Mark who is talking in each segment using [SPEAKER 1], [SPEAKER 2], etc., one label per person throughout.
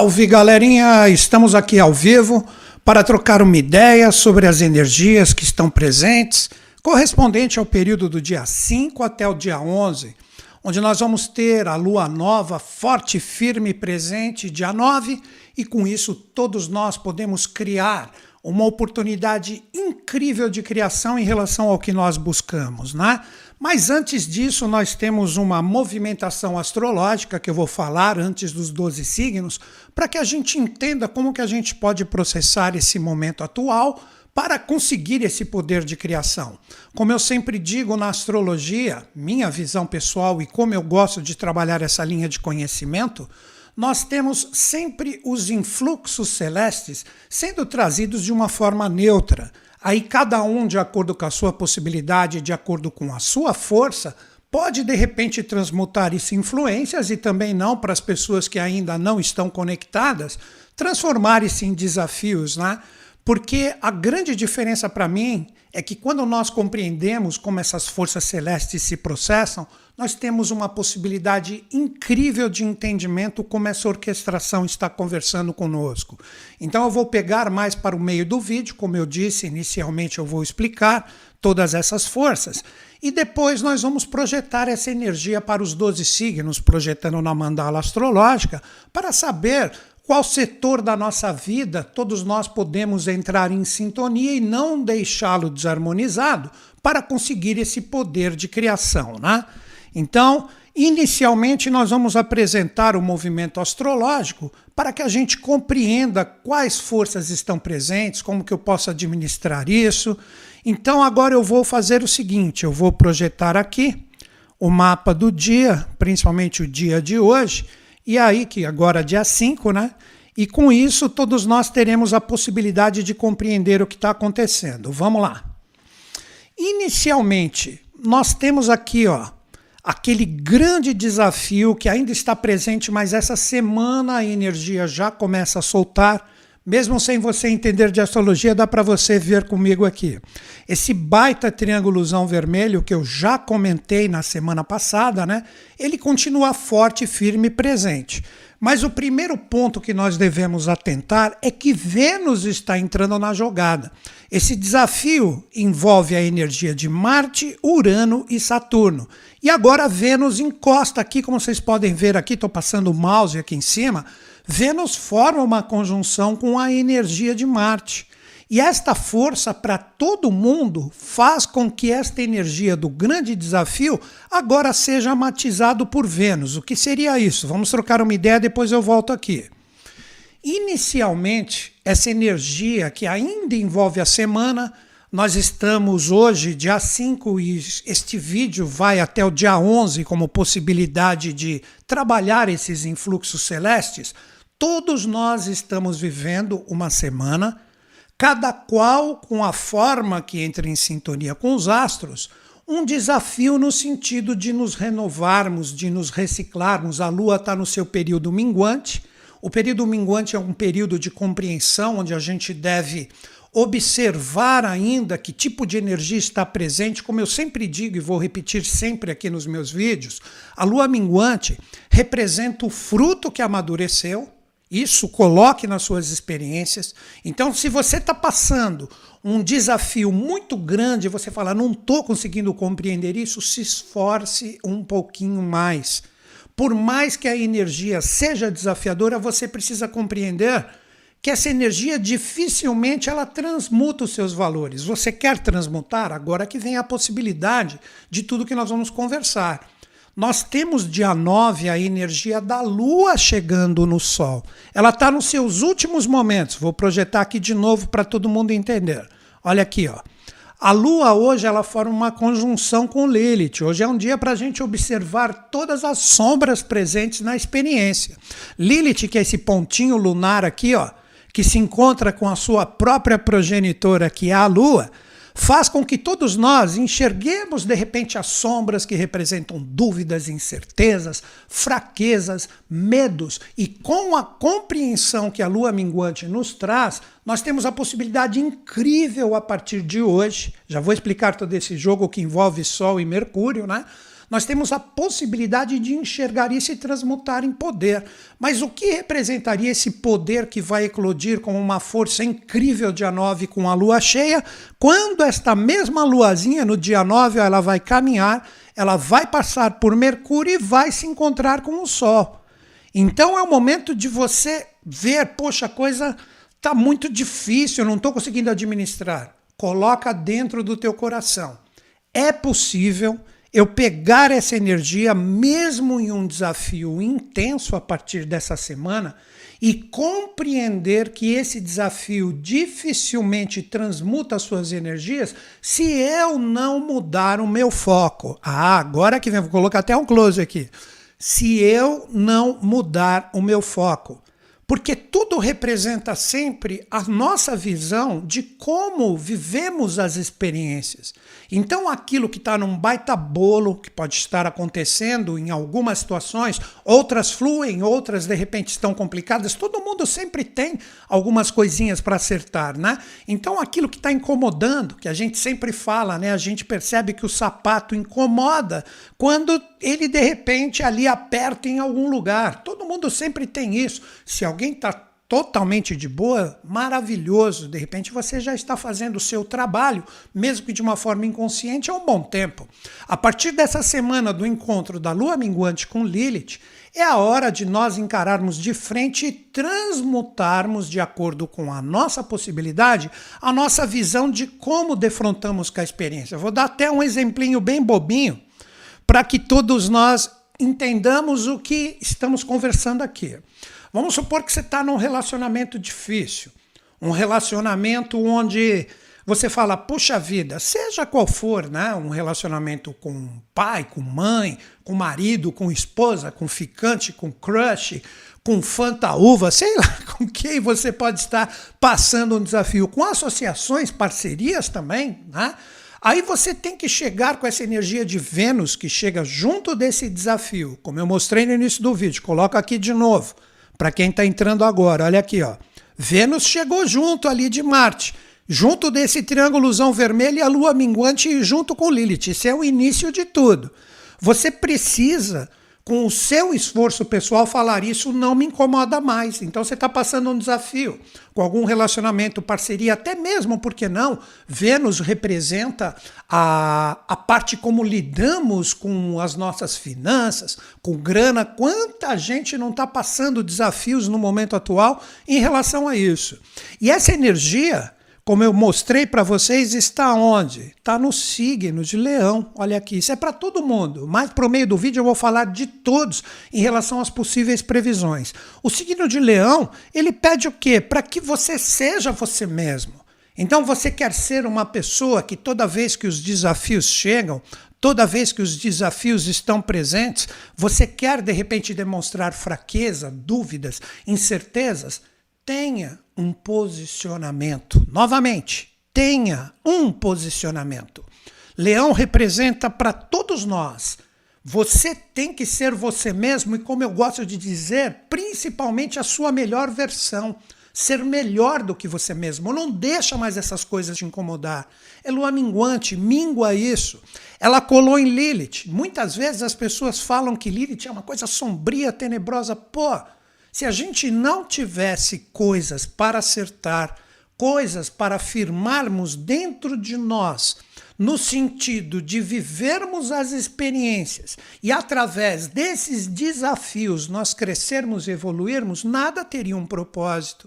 [SPEAKER 1] Salve galerinha! Estamos aqui ao vivo para trocar uma ideia sobre as energias que estão presentes, correspondente ao período do dia 5 até o dia 11, onde nós vamos ter a lua nova forte, firme e presente dia 9, e com isso todos nós podemos criar uma oportunidade incrível de criação em relação ao que nós buscamos, né? Mas antes disso, nós temos uma movimentação astrológica que eu vou falar antes dos 12 signos, para que a gente entenda como que a gente pode processar esse momento atual para conseguir esse poder de criação. Como eu sempre digo na astrologia, minha visão pessoal e como eu gosto de trabalhar essa linha de conhecimento, nós temos sempre os influxos celestes sendo trazidos de uma forma neutra Aí cada um, de acordo com a sua possibilidade, de acordo com a sua força, pode de repente transmutar isso em influências e também não para as pessoas que ainda não estão conectadas, transformar isso em desafios, né? Porque a grande diferença para mim é que quando nós compreendemos como essas forças celestes se processam, nós temos uma possibilidade incrível de entendimento como essa orquestração está conversando conosco. Então eu vou pegar mais para o meio do vídeo, como eu disse inicialmente, eu vou explicar todas essas forças. E depois nós vamos projetar essa energia para os 12 signos, projetando na mandala astrológica, para saber qual setor da nossa vida todos nós podemos entrar em sintonia e não deixá-lo desarmonizado para conseguir esse poder de criação, né? Então, inicialmente nós vamos apresentar o movimento astrológico para que a gente compreenda quais forças estão presentes, como que eu posso administrar isso. Então, agora eu vou fazer o seguinte, eu vou projetar aqui o mapa do dia, principalmente o dia de hoje, e aí, que agora é dia 5, né? E com isso, todos nós teremos a possibilidade de compreender o que está acontecendo. Vamos lá. Inicialmente, nós temos aqui, ó, aquele grande desafio que ainda está presente, mas essa semana a energia já começa a soltar mesmo sem você entender de astrologia, dá para você ver comigo aqui. Esse baita triângulozão vermelho que eu já comentei na semana passada, né? Ele continua forte, firme e presente. Mas o primeiro ponto que nós devemos atentar é que Vênus está entrando na jogada. Esse desafio envolve a energia de Marte, Urano e Saturno. E agora Vênus encosta aqui, como vocês podem ver aqui, estou passando o mouse aqui em cima Vênus forma uma conjunção com a energia de Marte. E esta força para todo mundo faz com que esta energia do grande desafio agora seja matizado por Vênus. O que seria isso? Vamos trocar uma ideia, depois eu volto aqui. Inicialmente, essa energia que ainda envolve a semana, nós estamos hoje, dia 5, e este vídeo vai até o dia 11 como possibilidade de trabalhar esses influxos celestes. Todos nós estamos vivendo uma semana, cada qual com a forma que entra em sintonia com os astros, um desafio no sentido de nos renovarmos, de nos reciclarmos. A Lua está no seu período minguante. O período minguante é um período de compreensão onde a gente deve observar ainda que tipo de energia está presente, como eu sempre digo e vou repetir sempre aqui nos meus vídeos, a lua minguante representa o fruto que amadureceu, isso coloque nas suas experiências. Então, se você está passando um desafio muito grande, você fala, não estou conseguindo compreender isso, se esforce um pouquinho mais. Por mais que a energia seja desafiadora, você precisa compreender que essa energia dificilmente ela transmuta os seus valores. Você quer transmutar? Agora que vem a possibilidade de tudo que nós vamos conversar. Nós temos dia 9 a energia da Lua chegando no Sol. Ela está nos seus últimos momentos. Vou projetar aqui de novo para todo mundo entender. Olha aqui, ó. A Lua hoje ela forma uma conjunção com Lilith. Hoje é um dia para a gente observar todas as sombras presentes na experiência. Lilith, que é esse pontinho lunar aqui, ó, que se encontra com a sua própria progenitora, que é a Lua, faz com que todos nós enxerguemos de repente as sombras que representam dúvidas, incertezas, fraquezas, medos, e com a compreensão que a lua minguante nos traz, nós temos a possibilidade incrível a partir de hoje. Já vou explicar todo esse jogo que envolve Sol e Mercúrio, né? Nós temos a possibilidade de enxergar isso e transmutar em poder. Mas o que representaria esse poder que vai eclodir com uma força incrível dia 9 com a lua cheia, quando esta mesma luazinha no dia 9 ela vai caminhar, ela vai passar por Mercúrio e vai se encontrar com o Sol. Então é o momento de você ver, poxa, a coisa está muito difícil, eu não estou conseguindo administrar. Coloca dentro do teu coração. É possível eu pegar essa energia, mesmo em um desafio intenso a partir dessa semana, e compreender que esse desafio dificilmente transmuta suas energias se eu não mudar o meu foco. Ah, agora que vem, vou colocar até um close aqui. Se eu não mudar o meu foco porque tudo representa sempre a nossa visão de como vivemos as experiências. Então, aquilo que está num baita bolo, que pode estar acontecendo em algumas situações, outras fluem, outras de repente estão complicadas, todo mundo sempre tem algumas coisinhas para acertar, né? Então, aquilo que está incomodando, que a gente sempre fala, né? A gente percebe que o sapato incomoda quando ele de repente ali aperta em algum lugar. Todo mundo sempre tem isso. Se alguém está totalmente de boa, maravilhoso. De repente você já está fazendo o seu trabalho, mesmo que de uma forma inconsciente, há um bom tempo. A partir dessa semana do encontro da lua minguante com Lilith, é a hora de nós encararmos de frente e transmutarmos, de acordo com a nossa possibilidade, a nossa visão de como defrontamos com a experiência. Vou dar até um exemplinho bem bobinho para que todos nós entendamos o que estamos conversando aqui. Vamos supor que você está num relacionamento difícil, um relacionamento onde você fala, puxa vida, seja qual for, né? Um relacionamento com pai, com mãe, com marido, com esposa, com ficante, com crush, com fantaúva, sei lá com quem você pode estar passando um desafio, com associações, parcerias também, né? Aí você tem que chegar com essa energia de Vênus que chega junto desse desafio, como eu mostrei no início do vídeo, coloca aqui de novo. Para quem está entrando agora, olha aqui, ó. Vênus chegou junto ali de Marte, junto desse triângulozão vermelho e a Lua minguante junto com Lilith. Isso é o início de tudo. Você precisa com o seu esforço pessoal, falar isso não me incomoda mais. Então você está passando um desafio com algum relacionamento, parceria, até mesmo, por que não? Vênus representa a, a parte como lidamos com as nossas finanças, com grana. Quanta gente não está passando desafios no momento atual em relação a isso? E essa energia como eu mostrei para vocês, está onde? Está no signo de Leão. Olha aqui, isso é para todo mundo. Mas para o meio do vídeo eu vou falar de todos em relação às possíveis previsões. O signo de Leão, ele pede o quê? Para que você seja você mesmo. Então você quer ser uma pessoa que toda vez que os desafios chegam, toda vez que os desafios estão presentes, você quer de repente demonstrar fraqueza, dúvidas, incertezas? Tenha um posicionamento. Novamente, tenha um posicionamento. Leão representa para todos nós. Você tem que ser você mesmo e, como eu gosto de dizer, principalmente a sua melhor versão. Ser melhor do que você mesmo. Não deixa mais essas coisas te incomodar. É lua minguante, mingua isso. Ela colou em Lilith. Muitas vezes as pessoas falam que Lilith é uma coisa sombria, tenebrosa. Pô, se a gente não tivesse coisas para acertar, coisas para afirmarmos dentro de nós, no sentido de vivermos as experiências e através desses desafios nós crescermos e evoluirmos, nada teria um propósito.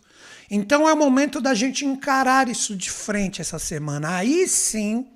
[SPEAKER 1] Então é o momento da gente encarar isso de frente essa semana. Aí sim,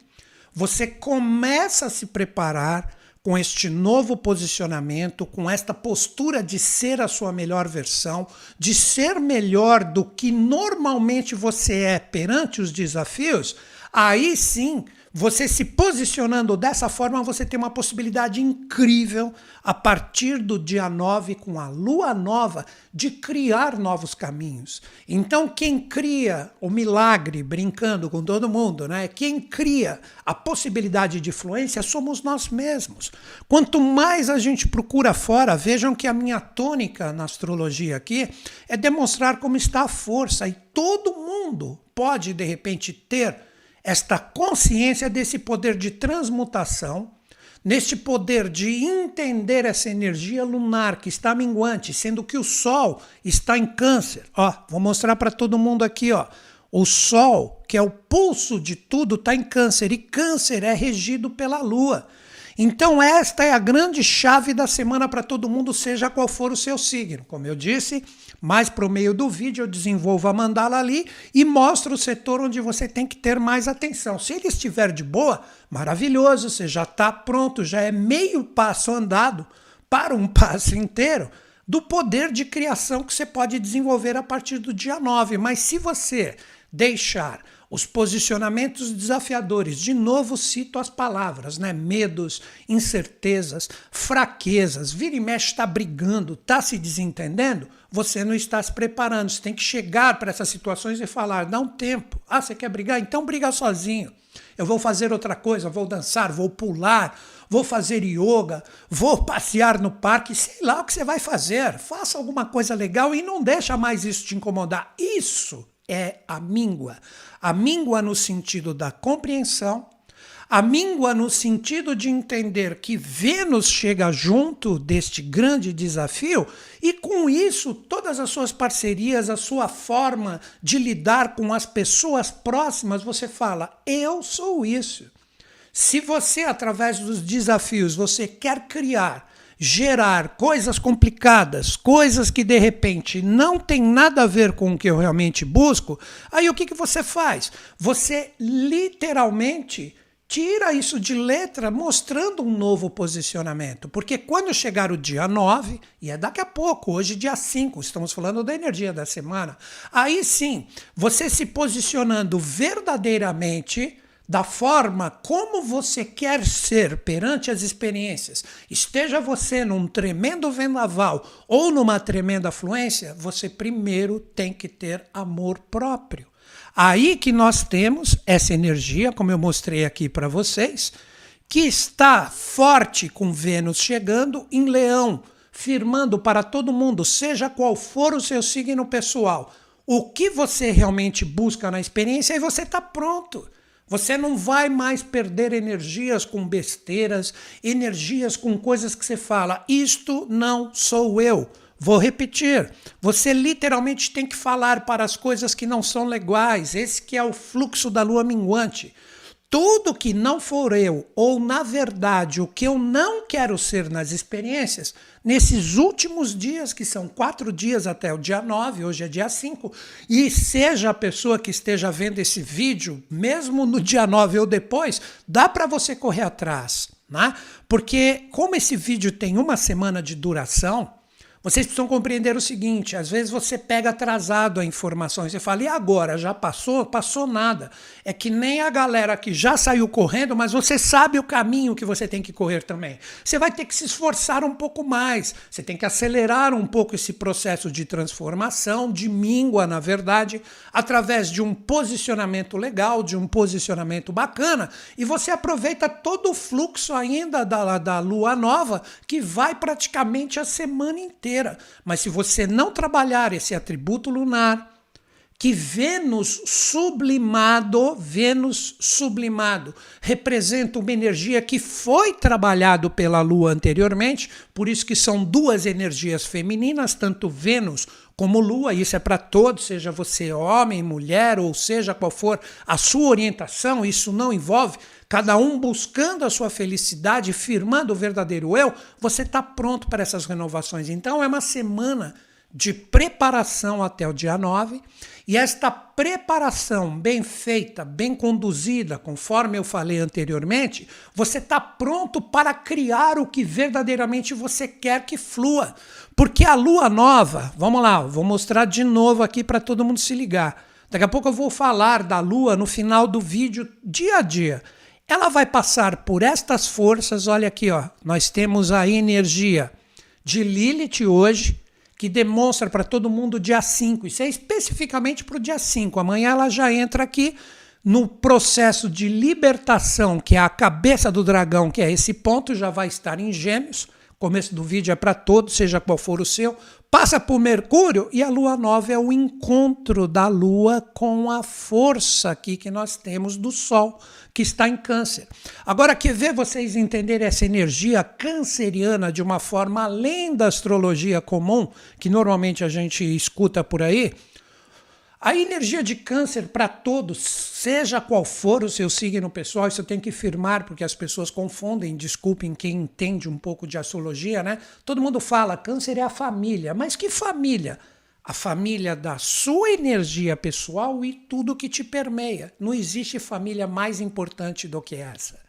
[SPEAKER 1] você começa a se preparar com este novo posicionamento, com esta postura de ser a sua melhor versão, de ser melhor do que normalmente você é perante os desafios, aí sim você se posicionando dessa forma, você tem uma possibilidade incrível a partir do dia 9, com a lua nova, de criar novos caminhos. Então, quem cria o milagre, brincando com todo mundo, né? quem cria a possibilidade de influência somos nós mesmos. Quanto mais a gente procura fora, vejam que a minha tônica na astrologia aqui é demonstrar como está a força, e todo mundo pode, de repente, ter esta consciência desse poder de transmutação, neste poder de entender essa energia lunar que está minguante, sendo que o Sol está em Câncer. Ó, vou mostrar para todo mundo aqui, ó. O Sol, que é o pulso de tudo, está em Câncer e Câncer é regido pela Lua. Então, esta é a grande chave da semana para todo mundo, seja qual for o seu signo. Como eu disse, mais para o meio do vídeo eu desenvolvo a mandala ali e mostro o setor onde você tem que ter mais atenção. Se ele estiver de boa, maravilhoso, você já está pronto, já é meio passo andado para um passo inteiro do poder de criação que você pode desenvolver a partir do dia 9. Mas se você deixar os posicionamentos desafiadores, de novo cito as palavras, né? Medos, incertezas, fraquezas, vira e mexe está brigando, está se desentendendo, você não está se preparando. Você tem que chegar para essas situações e falar: dá um tempo. Ah, você quer brigar? Então briga sozinho. Eu vou fazer outra coisa, vou dançar, vou pular, vou fazer yoga, vou passear no parque, sei lá o que você vai fazer. Faça alguma coisa legal e não deixa mais isso te incomodar. Isso é a míngua. A míngua no sentido da compreensão, a míngua no sentido de entender que Vênus chega junto deste grande desafio e com isso todas as suas parcerias, a sua forma de lidar com as pessoas próximas, você fala: "Eu sou isso". Se você através dos desafios você quer criar gerar coisas complicadas, coisas que de repente não tem nada a ver com o que eu realmente busco, aí o que, que você faz? Você literalmente tira isso de letra mostrando um novo posicionamento. Porque quando chegar o dia 9, e é daqui a pouco, hoje dia 5, estamos falando da energia da semana, aí sim, você se posicionando verdadeiramente da forma como você quer ser perante as experiências, esteja você num tremendo vendaval ou numa tremenda fluência, você primeiro tem que ter amor próprio. Aí que nós temos essa energia, como eu mostrei aqui para vocês, que está forte com Vênus chegando em Leão, firmando para todo mundo, seja qual for o seu signo pessoal, o que você realmente busca na experiência e você está pronto. Você não vai mais perder energias com besteiras, energias com coisas que você fala, isto não sou eu. Vou repetir, você literalmente tem que falar para as coisas que não são legais. Esse que é o fluxo da lua minguante. Tudo que não for eu, ou na verdade o que eu não quero ser nas experiências, nesses últimos dias, que são quatro dias até o dia 9, hoje é dia 5, e seja a pessoa que esteja vendo esse vídeo, mesmo no dia 9 ou depois, dá para você correr atrás. Né? Porque, como esse vídeo tem uma semana de duração, vocês precisam compreender o seguinte: às vezes você pega atrasado a informação e você fala, e agora? Já passou? Passou nada. É que nem a galera que já saiu correndo, mas você sabe o caminho que você tem que correr também. Você vai ter que se esforçar um pouco mais, você tem que acelerar um pouco esse processo de transformação, de míngua, na verdade, através de um posicionamento legal, de um posicionamento bacana, e você aproveita todo o fluxo ainda da, da lua nova, que vai praticamente a semana inteira Mas se você não trabalhar esse atributo lunar, que Vênus sublimado, Vênus sublimado, representa uma energia que foi trabalhado pela Lua anteriormente, por isso que são duas energias femininas, tanto Vênus como Lua, isso é para todos, seja você homem, mulher, ou seja qual for a sua orientação, isso não envolve cada um buscando a sua felicidade, firmando o verdadeiro eu, você está pronto para essas renovações. Então é uma semana de preparação até o dia 9, e esta preparação bem feita, bem conduzida, conforme eu falei anteriormente, você está pronto para criar o que verdadeiramente você quer que flua. Porque a lua nova, vamos lá, vou mostrar de novo aqui para todo mundo se ligar. Daqui a pouco eu vou falar da lua no final do vídeo, dia a dia. Ela vai passar por estas forças, olha aqui, ó. Nós temos a energia de Lilith hoje, que demonstra para todo mundo dia 5. Isso é especificamente para o dia 5. Amanhã ela já entra aqui no processo de libertação, que é a cabeça do dragão, que é esse ponto, já vai estar em Gêmeos, começo do vídeo é para todos, seja qual for o seu. Passa por Mercúrio e a lua nova é o encontro da lua com a força aqui que nós temos do Sol, que está em Câncer. Agora, quer ver vocês entenderem essa energia canceriana de uma forma além da astrologia comum, que normalmente a gente escuta por aí? A energia de câncer para todos, seja qual for o seu signo pessoal, isso eu tenho que firmar porque as pessoas confundem, desculpem quem entende um pouco de astrologia, né? Todo mundo fala, câncer é a família, mas que família? A família da sua energia pessoal e tudo que te permeia. Não existe família mais importante do que essa.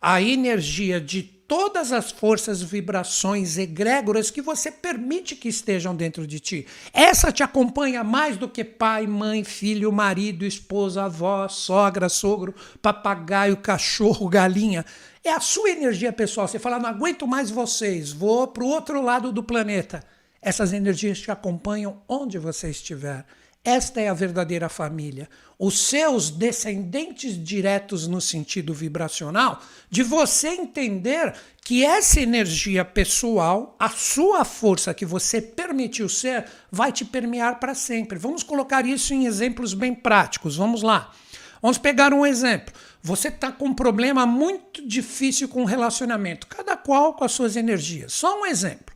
[SPEAKER 1] A energia de todas as forças, vibrações egrégoras que você permite que estejam dentro de ti. Essa te acompanha mais do que pai, mãe, filho, marido, esposa, avó, sogra, sogro, papagaio, cachorro, galinha. É a sua energia pessoal. Você fala, não aguento mais vocês, vou para o outro lado do planeta. Essas energias te acompanham onde você estiver. Esta é a verdadeira família. Os seus descendentes diretos no sentido vibracional, de você entender que essa energia pessoal, a sua força que você permitiu ser, vai te permear para sempre. Vamos colocar isso em exemplos bem práticos. Vamos lá. Vamos pegar um exemplo. Você está com um problema muito difícil com o relacionamento, cada qual com as suas energias. Só um exemplo.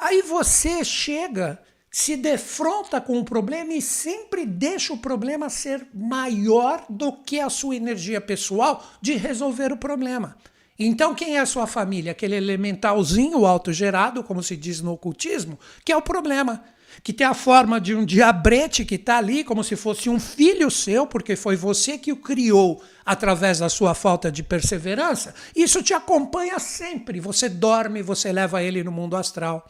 [SPEAKER 1] Aí você chega se defronta com o problema e sempre deixa o problema ser maior do que a sua energia pessoal de resolver o problema. Então, quem é a sua família? Aquele elementalzinho autogerado, como se diz no ocultismo, que é o problema. Que tem a forma de um diabrete que está ali, como se fosse um filho seu, porque foi você que o criou através da sua falta de perseverança. Isso te acompanha sempre. Você dorme, você leva ele no mundo astral.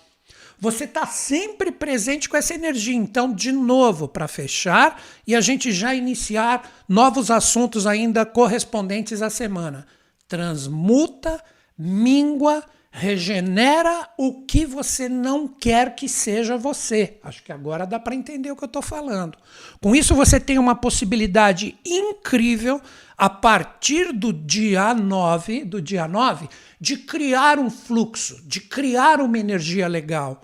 [SPEAKER 1] Você está sempre presente com essa energia. Então, de novo, para fechar e a gente já iniciar novos assuntos ainda correspondentes à semana. Transmuta, mingua, regenera o que você não quer que seja você. Acho que agora dá para entender o que eu estou falando. Com isso, você tem uma possibilidade incrível a partir do dia 9, do dia 9, de criar um fluxo, de criar uma energia legal.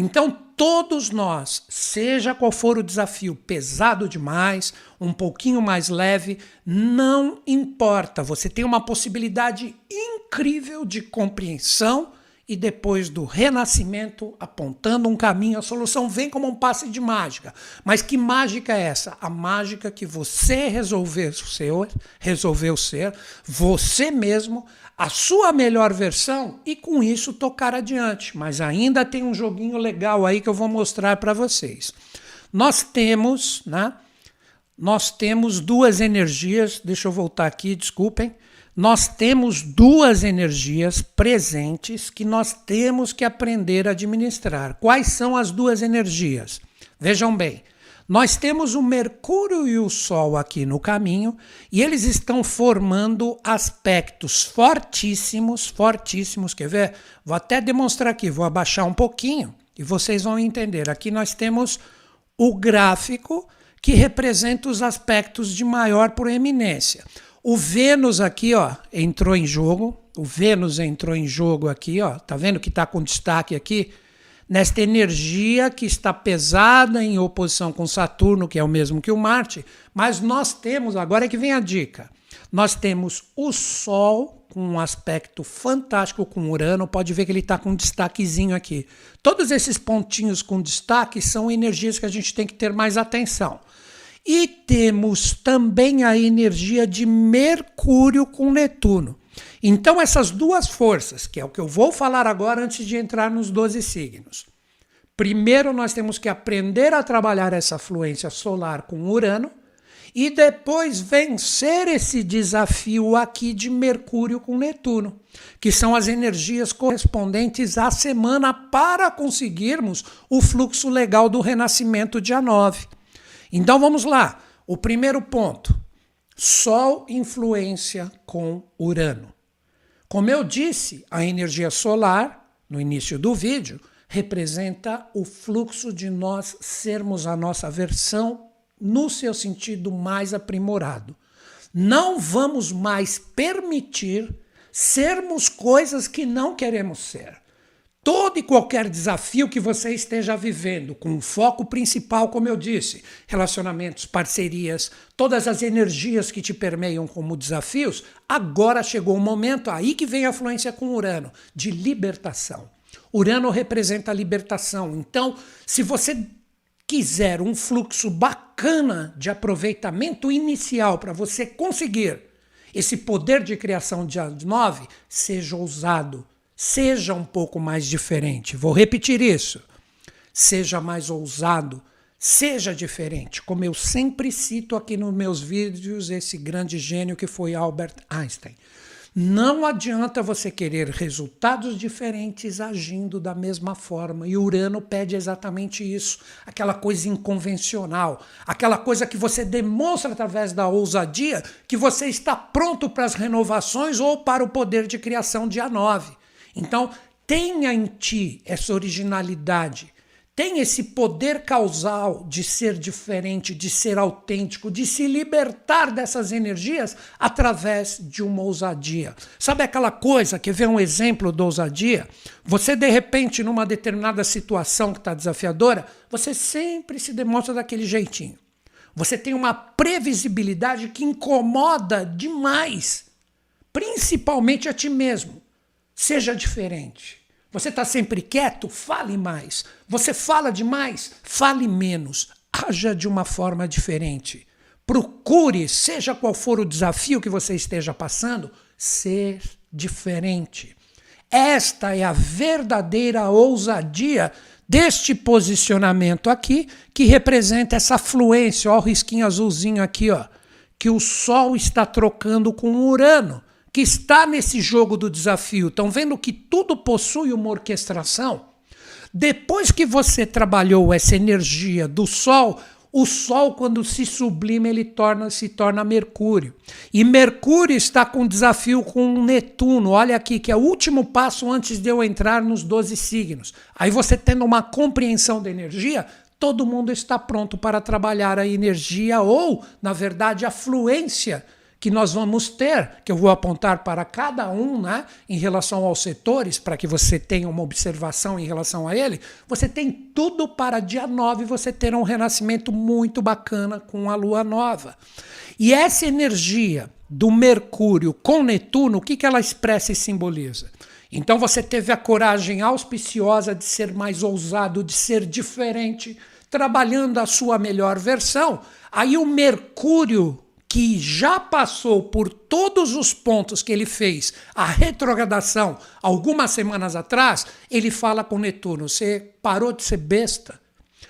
[SPEAKER 1] Então, todos nós, seja qual for o desafio, pesado demais, um pouquinho mais leve, não importa. Você tem uma possibilidade incrível de compreensão e depois do renascimento, apontando um caminho, a solução vem como um passe de mágica. Mas que mágica é essa? A mágica que você resolveu ser, resolveu ser você mesmo a sua melhor versão e com isso tocar adiante. Mas ainda tem um joguinho legal aí que eu vou mostrar para vocês. Nós temos, né? Nós temos duas energias, deixa eu voltar aqui, desculpem. Nós temos duas energias presentes que nós temos que aprender a administrar. Quais são as duas energias? Vejam bem, nós temos o Mercúrio e o Sol aqui no caminho e eles estão formando aspectos fortíssimos, fortíssimos. Quer ver? Vou até demonstrar aqui, vou abaixar um pouquinho e vocês vão entender. Aqui nós temos o gráfico que representa os aspectos de maior proeminência. O Vênus aqui, ó, entrou em jogo. O Vênus entrou em jogo aqui, ó. Tá vendo que está com destaque aqui? Nesta energia que está pesada em oposição com Saturno, que é o mesmo que o Marte, mas nós temos, agora é que vem a dica, nós temos o Sol com um aspecto fantástico com Urano, pode ver que ele está com um destaquezinho aqui. Todos esses pontinhos com destaque são energias que a gente tem que ter mais atenção. E temos também a energia de Mercúrio com Netuno. Então, essas duas forças, que é o que eu vou falar agora antes de entrar nos 12 signos. Primeiro, nós temos que aprender a trabalhar essa fluência solar com Urano e depois vencer esse desafio aqui de Mercúrio com Netuno, que são as energias correspondentes à semana para conseguirmos o fluxo legal do renascimento dia 9. Então vamos lá. O primeiro ponto: Sol influência com Urano. Como eu disse, a energia solar, no início do vídeo, representa o fluxo de nós sermos a nossa versão no seu sentido mais aprimorado. Não vamos mais permitir sermos coisas que não queremos ser. Todo e qualquer desafio que você esteja vivendo, com um foco principal, como eu disse, relacionamentos, parcerias, todas as energias que te permeiam como desafios, agora chegou o momento, aí que vem a fluência com Urano, de libertação. Urano representa a libertação. Então, se você quiser um fluxo bacana de aproveitamento inicial para você conseguir esse poder de criação de 9, seja ousado, seja um pouco mais diferente. Vou repetir isso. Seja mais ousado, seja diferente. Como eu sempre cito aqui nos meus vídeos, esse grande gênio que foi Albert Einstein. Não adianta você querer resultados diferentes agindo da mesma forma. E Urano pede exatamente isso, aquela coisa inconvencional, aquela coisa que você demonstra através da ousadia que você está pronto para as renovações ou para o poder de criação dia 9. Então, tenha em ti essa originalidade, tem esse poder causal de ser diferente, de ser autêntico, de se libertar dessas energias através de uma ousadia. Sabe aquela coisa que vê um exemplo da ousadia? Você, de repente, numa determinada situação que está desafiadora, você sempre se demonstra daquele jeitinho. Você tem uma previsibilidade que incomoda demais, principalmente a ti mesmo. Seja diferente. Você está sempre quieto? Fale mais. Você fala demais? Fale menos. Haja de uma forma diferente. Procure, seja qual for o desafio que você esteja passando, ser diferente. Esta é a verdadeira ousadia deste posicionamento aqui, que representa essa fluência. Olha o risquinho azulzinho aqui, ó, que o Sol está trocando com o Urano que está nesse jogo do desafio estão vendo que tudo possui uma orquestração? Depois que você trabalhou essa energia do Sol, o Sol, quando se sublima, ele torna, se torna Mercúrio. E Mercúrio está com desafio com Netuno. Olha aqui, que é o último passo antes de eu entrar nos 12 signos. Aí você tendo uma compreensão da energia, todo mundo está pronto para trabalhar a energia ou, na verdade, a fluência que nós vamos ter, que eu vou apontar para cada um, né, em relação aos setores, para que você tenha uma observação em relação a ele, você tem tudo para dia 9 você ter um renascimento muito bacana com a lua nova. E essa energia do Mercúrio com Netuno, o que, que ela expressa e simboliza? Então você teve a coragem auspiciosa de ser mais ousado, de ser diferente, trabalhando a sua melhor versão. Aí o Mercúrio que já passou por todos os pontos que ele fez a retrogradação algumas semanas atrás, ele fala com Netuno: você parou de ser besta.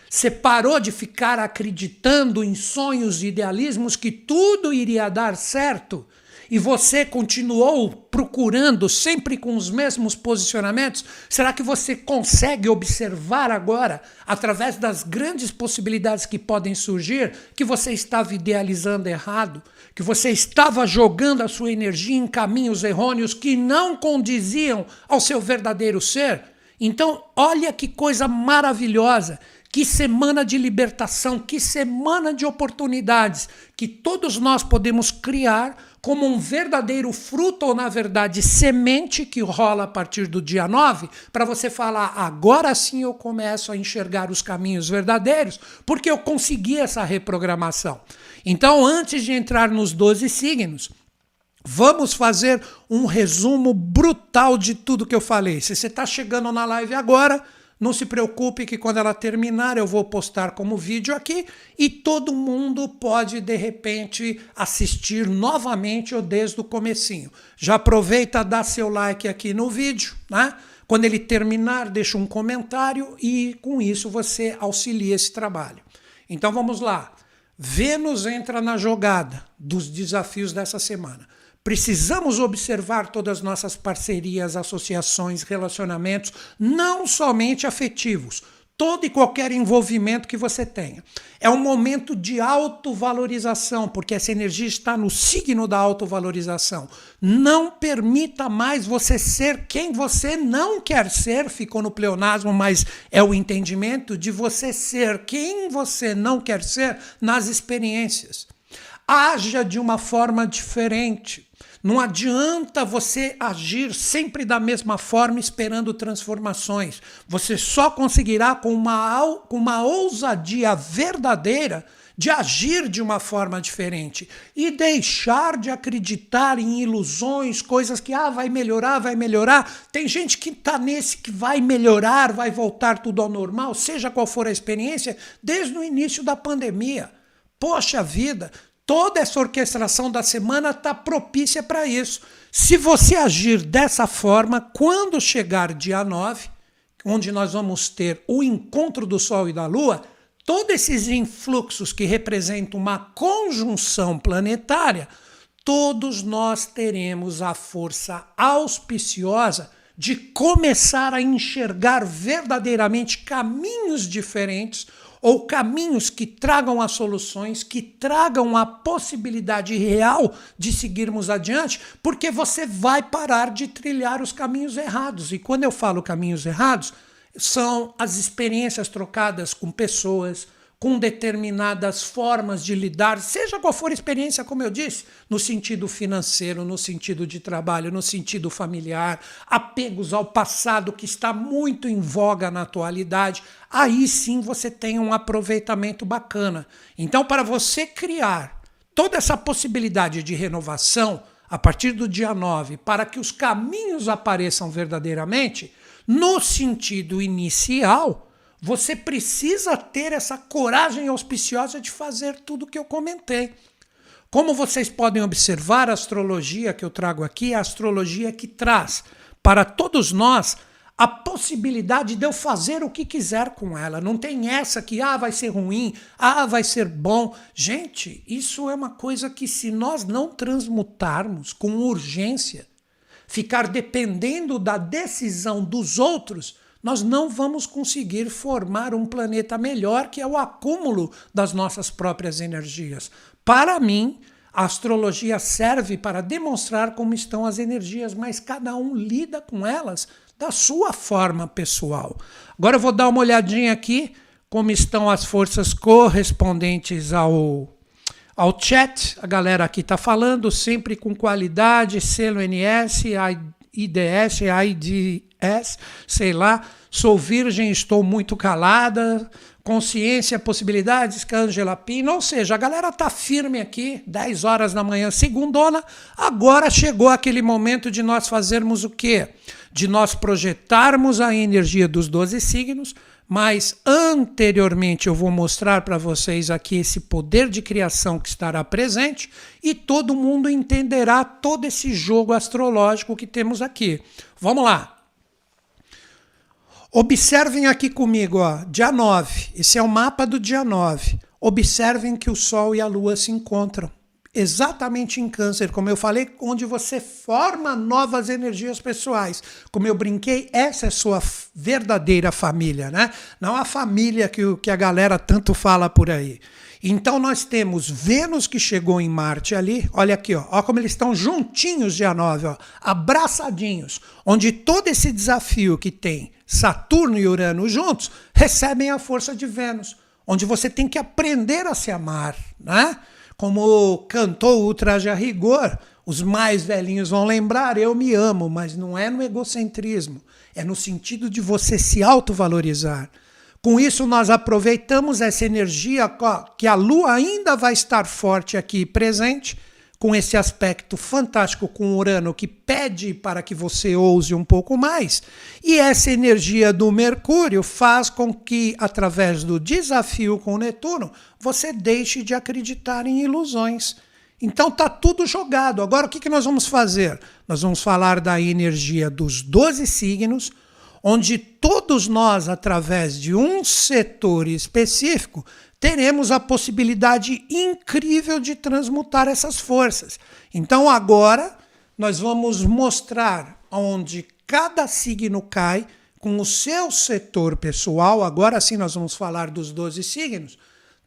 [SPEAKER 1] Você parou de ficar acreditando em sonhos e idealismos que tudo iria dar certo e você continuou procurando sempre com os mesmos posicionamentos? Será que você consegue observar agora, através das grandes possibilidades que podem surgir, que você estava idealizando errado? Que você estava jogando a sua energia em caminhos errôneos que não condiziam ao seu verdadeiro ser? Então, olha que coisa maravilhosa. Que semana de libertação, que semana de oportunidades que todos nós podemos criar como um verdadeiro fruto, ou na verdade semente que rola a partir do dia 9, para você falar, agora sim eu começo a enxergar os caminhos verdadeiros, porque eu consegui essa reprogramação. Então, antes de entrar nos 12 signos, Vamos fazer um resumo brutal de tudo que eu falei. Se você está chegando na live agora, não se preocupe que quando ela terminar eu vou postar como vídeo aqui e todo mundo pode de repente assistir novamente ou desde o comecinho. Já aproveita dá seu like aqui no vídeo, né? Quando ele terminar, deixa um comentário e com isso você auxilia esse trabalho. Então vamos lá. Vênus entra na jogada dos desafios dessa semana. Precisamos observar todas as nossas parcerias, associações, relacionamentos, não somente afetivos, todo e qualquer envolvimento que você tenha. É um momento de autovalorização, porque essa energia está no signo da autovalorização. Não permita mais você ser quem você não quer ser, ficou no pleonasmo, mas é o entendimento de você ser quem você não quer ser nas experiências. Haja de uma forma diferente. Não adianta você agir sempre da mesma forma esperando transformações. Você só conseguirá com uma, com uma ousadia verdadeira de agir de uma forma diferente e deixar de acreditar em ilusões, coisas que ah, vai melhorar, vai melhorar. Tem gente que está nesse que vai melhorar, vai voltar tudo ao normal, seja qual for a experiência, desde o início da pandemia. Poxa vida, toda essa orquestração da semana está propícia para isso. Se você agir dessa forma, quando chegar dia 9, onde nós vamos ter o encontro do Sol e da Lua, todos esses influxos que representam uma conjunção planetária, todos nós teremos a força auspiciosa de começar a enxergar verdadeiramente caminhos diferentes ou caminhos que tragam as soluções, que tragam a possibilidade real de seguirmos adiante, porque você vai parar de trilhar os caminhos errados. E quando eu falo caminhos errados, são as experiências trocadas com pessoas, com determinadas formas de lidar, seja qual for a experiência, como eu disse, no sentido financeiro, no sentido de trabalho, no sentido familiar, apegos ao passado que está muito em voga na atualidade, aí sim você tem um aproveitamento bacana. Então, para você criar toda essa possibilidade de renovação a partir do dia 9, para que os caminhos apareçam verdadeiramente, no sentido inicial, você precisa ter essa coragem auspiciosa de fazer tudo que eu comentei. Como vocês podem observar, a astrologia que eu trago aqui é a astrologia que traz para todos nós a possibilidade de eu fazer o que quiser com ela. Não tem essa que ah, vai ser ruim, ah, vai ser bom. Gente, isso é uma coisa que se nós não transmutarmos com urgência, ficar dependendo da decisão dos outros, nós não vamos conseguir formar um planeta melhor, que é o acúmulo das nossas próprias energias. Para mim, a astrologia serve para demonstrar como estão as energias, mas cada um lida com elas da sua forma pessoal. Agora eu vou dar uma olhadinha aqui como estão as forças correspondentes ao ao chat. A galera aqui está falando sempre com qualidade, selo NS, IDS, IDS, sei lá. Sou virgem, estou muito calada. Consciência, possibilidades, Angela Pino. Ou seja, a galera tá firme aqui, 10 horas da manhã, segundona. Agora chegou aquele momento de nós fazermos o quê? De nós projetarmos a energia dos 12 signos mas anteriormente eu vou mostrar para vocês aqui esse poder de criação que estará presente e todo mundo entenderá todo esse jogo astrológico que temos aqui. Vamos lá. Observem aqui comigo, ó, dia 9. Esse é o mapa do dia 9. Observem que o Sol e a Lua se encontram exatamente em câncer, como eu falei, onde você forma novas energias pessoais. Como eu brinquei, essa é sua verdadeira família, né? Não a família que, que a galera tanto fala por aí. Então nós temos Vênus que chegou em Marte ali, olha aqui, ó, ó como eles estão juntinhos dia 9, ó, abraçadinhos, onde todo esse desafio que tem Saturno e Urano juntos recebem a força de Vênus, onde você tem que aprender a se amar, né? Como cantou o Traje a Rigor, os mais velhinhos vão lembrar, eu me amo, mas não é no egocentrismo, é no sentido de você se autovalorizar. Com isso, nós aproveitamos essa energia que a Lua ainda vai estar forte aqui presente, com esse aspecto fantástico com Urano que pede para que você ouse um pouco mais. E essa energia do Mercúrio faz com que, através do desafio com Netuno, você deixe de acreditar em ilusões. Então tá tudo jogado. Agora o que, que nós vamos fazer? Nós vamos falar da energia dos 12 signos, onde todos nós, através de um setor específico, teremos a possibilidade incrível de transmutar essas forças. Então agora nós vamos mostrar onde cada signo cai com o seu setor pessoal. Agora sim nós vamos falar dos 12 signos.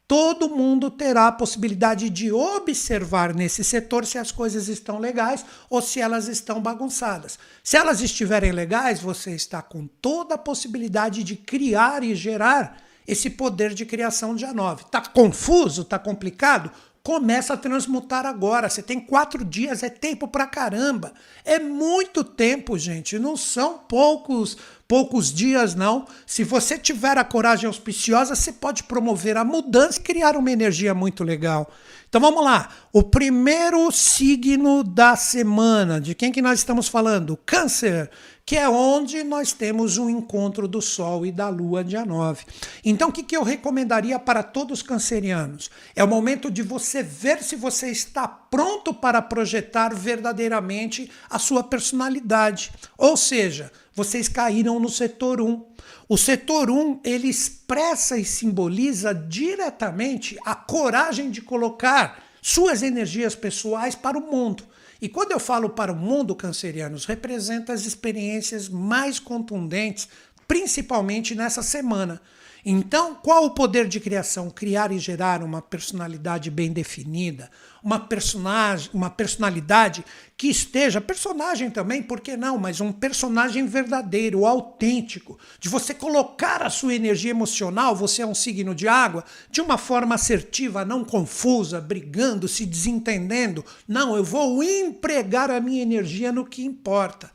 [SPEAKER 1] Todo mundo terá a possibilidade de observar nesse setor se as coisas estão legais ou se elas estão bagunçadas. Se elas estiverem legais, você está com toda a possibilidade de criar e gerar esse poder de criação dia 9. Está confuso? Está complicado? Começa a transmutar agora. Você tem quatro dias, é tempo pra caramba. É muito tempo, gente. Não são poucos poucos dias, não. Se você tiver a coragem auspiciosa, você pode promover a mudança e criar uma energia muito legal. Então vamos lá. O primeiro signo da semana, de quem que nós estamos falando? Câncer, que é onde nós temos um encontro do Sol e da Lua dia 9. Então o que, que eu recomendaria para todos os cancerianos? É o momento de você ver se você está pronto para projetar verdadeiramente a sua personalidade. Ou seja, vocês caíram no setor 1. O setor 1, ele expressa e simboliza diretamente a coragem de colocar suas energias pessoais para o mundo. E quando eu falo para o mundo cancerianos, representa as experiências mais contundentes, principalmente nessa semana. Então, qual o poder de criação? Criar e gerar uma personalidade bem definida, uma personagem, uma personalidade que esteja, personagem também, por que não, mas um personagem verdadeiro, autêntico, de você colocar a sua energia emocional, você é um signo de água, de uma forma assertiva, não confusa, brigando, se desentendendo. Não, eu vou empregar a minha energia no que importa.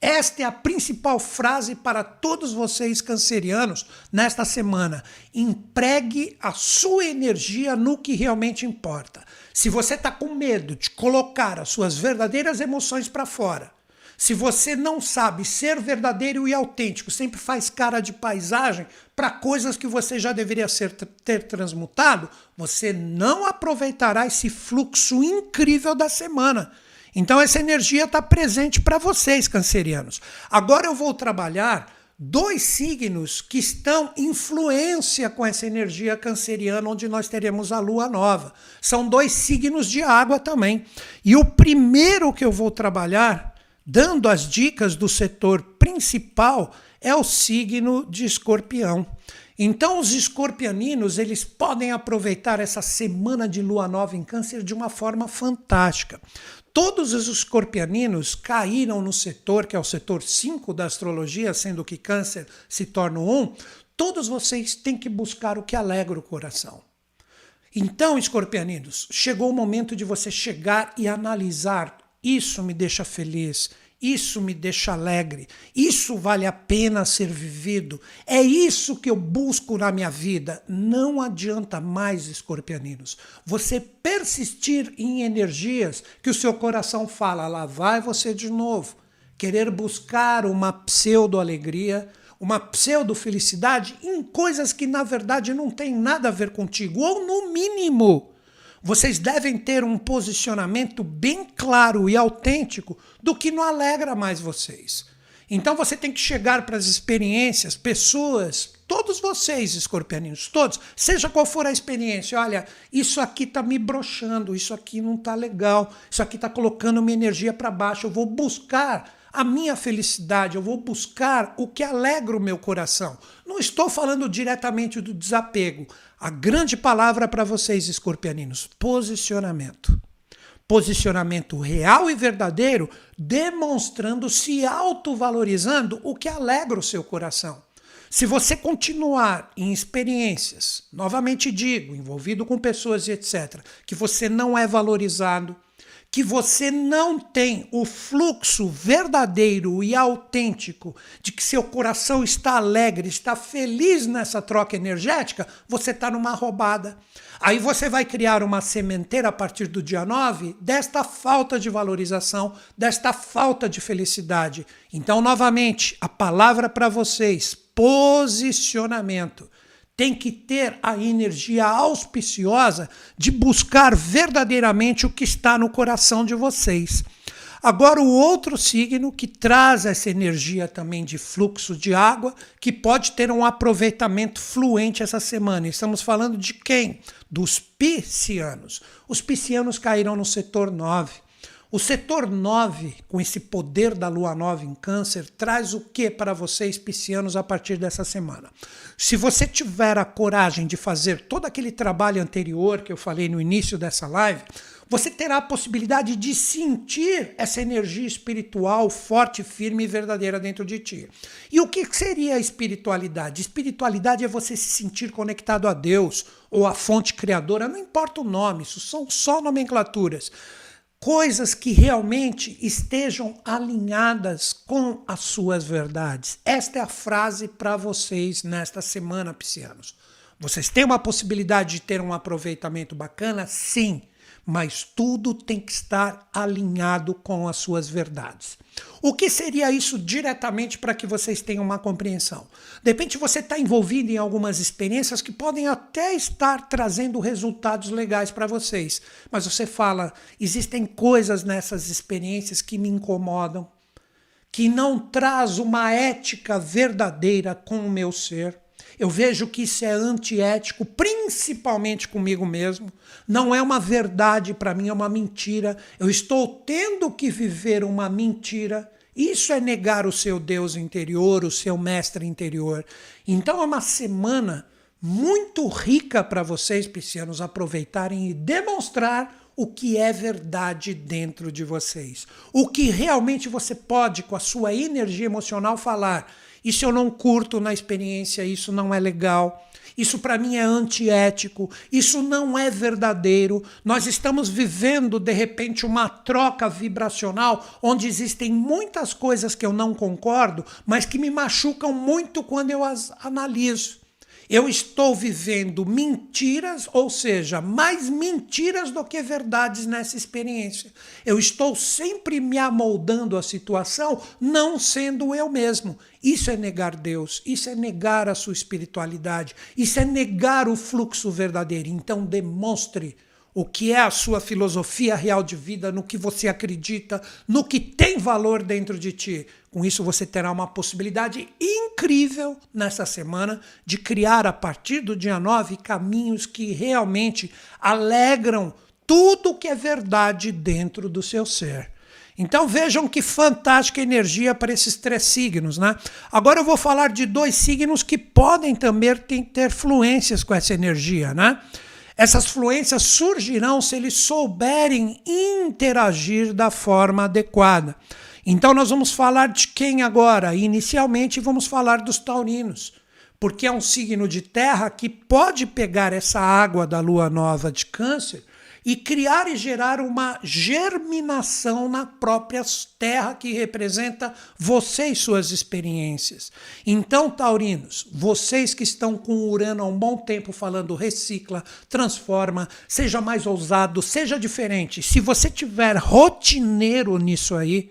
[SPEAKER 1] Esta é a principal frase para todos vocês cancerianos nesta semana. Empregue a sua energia no que realmente importa. Se você está com medo de colocar as suas verdadeiras emoções para fora, se você não sabe ser verdadeiro e autêntico, sempre faz cara de paisagem para coisas que você já deveria ser, ter transmutado, você não aproveitará esse fluxo incrível da semana. Então essa energia está presente para vocês, cancerianos. Agora eu vou trabalhar dois signos que estão em influência com essa energia canceriana, onde nós teremos a lua nova. São dois signos de água também. E o primeiro que eu vou trabalhar, dando as dicas do setor principal, é o signo de escorpião. Então os escorpianinos, eles podem aproveitar essa semana de lua nova em câncer de uma forma fantástica. Todos os escorpianinos caíram no setor, que é o setor 5 da astrologia, sendo que câncer se torna 1. Todos vocês têm que buscar o que alegra o coração. Então, escorpianinos, chegou o momento de você chegar e analisar. Isso me deixa feliz, isso me deixa alegre, isso vale a pena ser vivido, é isso que eu busco na minha vida. Não adianta mais, escorpianinos, você persistir em energias que o seu coração fala, lá vai você de novo, querer buscar uma pseudo-alegria, uma pseudo-felicidade em coisas que na verdade não tem nada a ver contigo, ou no mínimo vocês devem ter um posicionamento bem claro e autêntico do que não alegra mais vocês. Então você tem que chegar para as experiências, pessoas, todos vocês, escorpianinhos, todos, seja qual for a experiência, olha, isso aqui está me broxando, isso aqui não está legal, isso aqui está colocando minha energia para baixo, eu vou buscar a minha felicidade, eu vou buscar o que alegra o meu coração. Não estou falando diretamente do desapego. A grande palavra para vocês, escorpianinos: posicionamento. Posicionamento real e verdadeiro, demonstrando, se autovalorizando o que alegra o seu coração. Se você continuar em experiências, novamente digo, envolvido com pessoas e etc., que você não é valorizado, que você não tem o fluxo verdadeiro e autêntico de que seu coração está alegre, está feliz nessa troca energética, você está numa roubada. Aí você vai criar uma sementeira a partir do dia 9 desta falta de valorização, desta falta de felicidade. Então, novamente, a palavra para vocês: posicionamento tem que ter a energia auspiciosa de buscar verdadeiramente o que está no coração de vocês. Agora, o outro signo que traz essa energia também de fluxo de água, que pode ter um aproveitamento fluente essa semana. Estamos falando de quem? Dos piscianos. Os piscianos caíram no setor 9. O setor 9, com esse poder da lua nova em Câncer, traz o que para vocês, piscianos, a partir dessa semana? Se você tiver a coragem de fazer todo aquele trabalho anterior que eu falei no início dessa live, você terá a possibilidade de sentir essa energia espiritual forte, firme e verdadeira dentro de ti. E o que seria a espiritualidade? Espiritualidade é você se sentir conectado a Deus ou à fonte criadora, não importa o nome, isso são só nomenclaturas. Coisas que realmente estejam alinhadas com as suas verdades. Esta é a frase para vocês nesta semana, piscianos. Vocês têm uma possibilidade de ter um aproveitamento bacana? Sim mas tudo tem que estar alinhado com as suas verdades. O que seria isso diretamente para que vocês tenham uma compreensão? De repente você está envolvido em algumas experiências que podem até estar trazendo resultados legais para vocês, mas você fala: existem coisas nessas experiências que me incomodam, que não traz uma ética verdadeira com o meu ser eu vejo que isso é antiético, principalmente comigo mesmo. Não é uma verdade para mim, é uma mentira. Eu estou tendo que viver uma mentira. Isso é negar o seu Deus interior, o seu mestre interior. Então é uma semana muito rica para vocês, piscianos, aproveitarem e demonstrar o que é verdade dentro de vocês. O que realmente você pode, com a sua energia emocional, falar isso eu não curto na experiência, isso não é legal. Isso para mim é antiético, isso não é verdadeiro. Nós estamos vivendo, de repente, uma troca vibracional onde existem muitas coisas que eu não concordo, mas que me machucam muito quando eu as analiso. Eu estou vivendo mentiras, ou seja, mais mentiras do que verdades nessa experiência. Eu estou sempre me amoldando à situação, não sendo eu mesmo. Isso é negar Deus, isso é negar a sua espiritualidade, isso é negar o fluxo verdadeiro. Então, demonstre o que é a sua filosofia real de vida, no que você acredita, no que tem valor dentro de ti. Com isso, você terá uma possibilidade incrível nessa semana de criar, a partir do dia 9, caminhos que realmente alegram tudo que é verdade dentro do seu ser. Então vejam que fantástica energia para esses três signos, né? Agora eu vou falar de dois signos que podem também ter fluências com essa energia, né? Essas fluências surgirão se eles souberem interagir da forma adequada. Então, nós vamos falar de quem agora? Inicialmente, vamos falar dos taurinos, porque é um signo de terra que pode pegar essa água da lua nova de Câncer e criar e gerar uma germinação na própria terra que representa você e suas experiências. Então, taurinos, vocês que estão com o Urano há um bom tempo falando recicla, transforma, seja mais ousado, seja diferente. Se você tiver rotineiro nisso aí,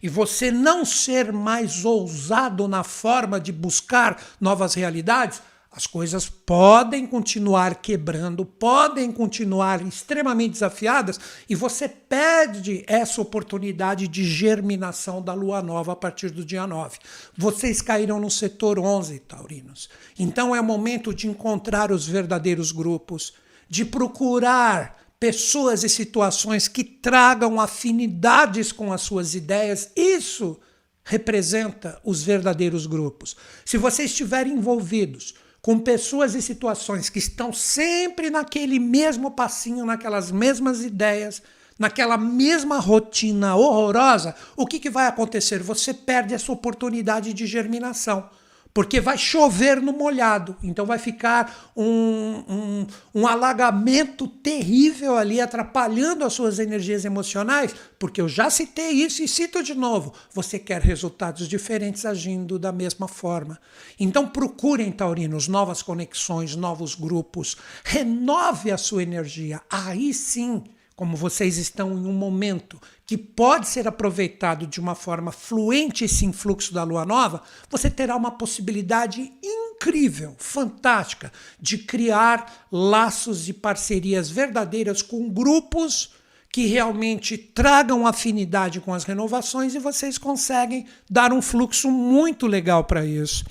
[SPEAKER 1] e você não ser mais ousado na forma de buscar novas realidades, as coisas podem continuar quebrando, podem continuar extremamente desafiadas e você perde essa oportunidade de germinação da lua nova a partir do dia 9. Vocês caíram no setor 11, taurinos. Então é momento de encontrar os verdadeiros grupos, de procurar pessoas e situações que tragam afinidades com as suas ideias. Isso representa os verdadeiros grupos. Se vocês estiverem envolvidos com pessoas e situações que estão sempre naquele mesmo passinho, naquelas mesmas ideias, naquela mesma rotina horrorosa, o que, que vai acontecer? Você perde essa oportunidade de germinação porque vai chover no molhado. Então vai ficar um, um, um, alagamento terrível ali, atrapalhando as suas energias emocionais, porque eu já citei isso e cito de novo. Você quer resultados diferentes agindo da mesma forma. Então procurem, taurinos, novas conexões, novos grupos, renove a sua energia. Aí sim como vocês estão em um momento que pode ser aproveitado de uma forma fluente esse influxo da lua nova, você terá uma possibilidade incrível, fantástica, de criar laços e parcerias verdadeiras com grupos que realmente tragam afinidade com as renovações e vocês conseguem dar um fluxo muito legal para isso.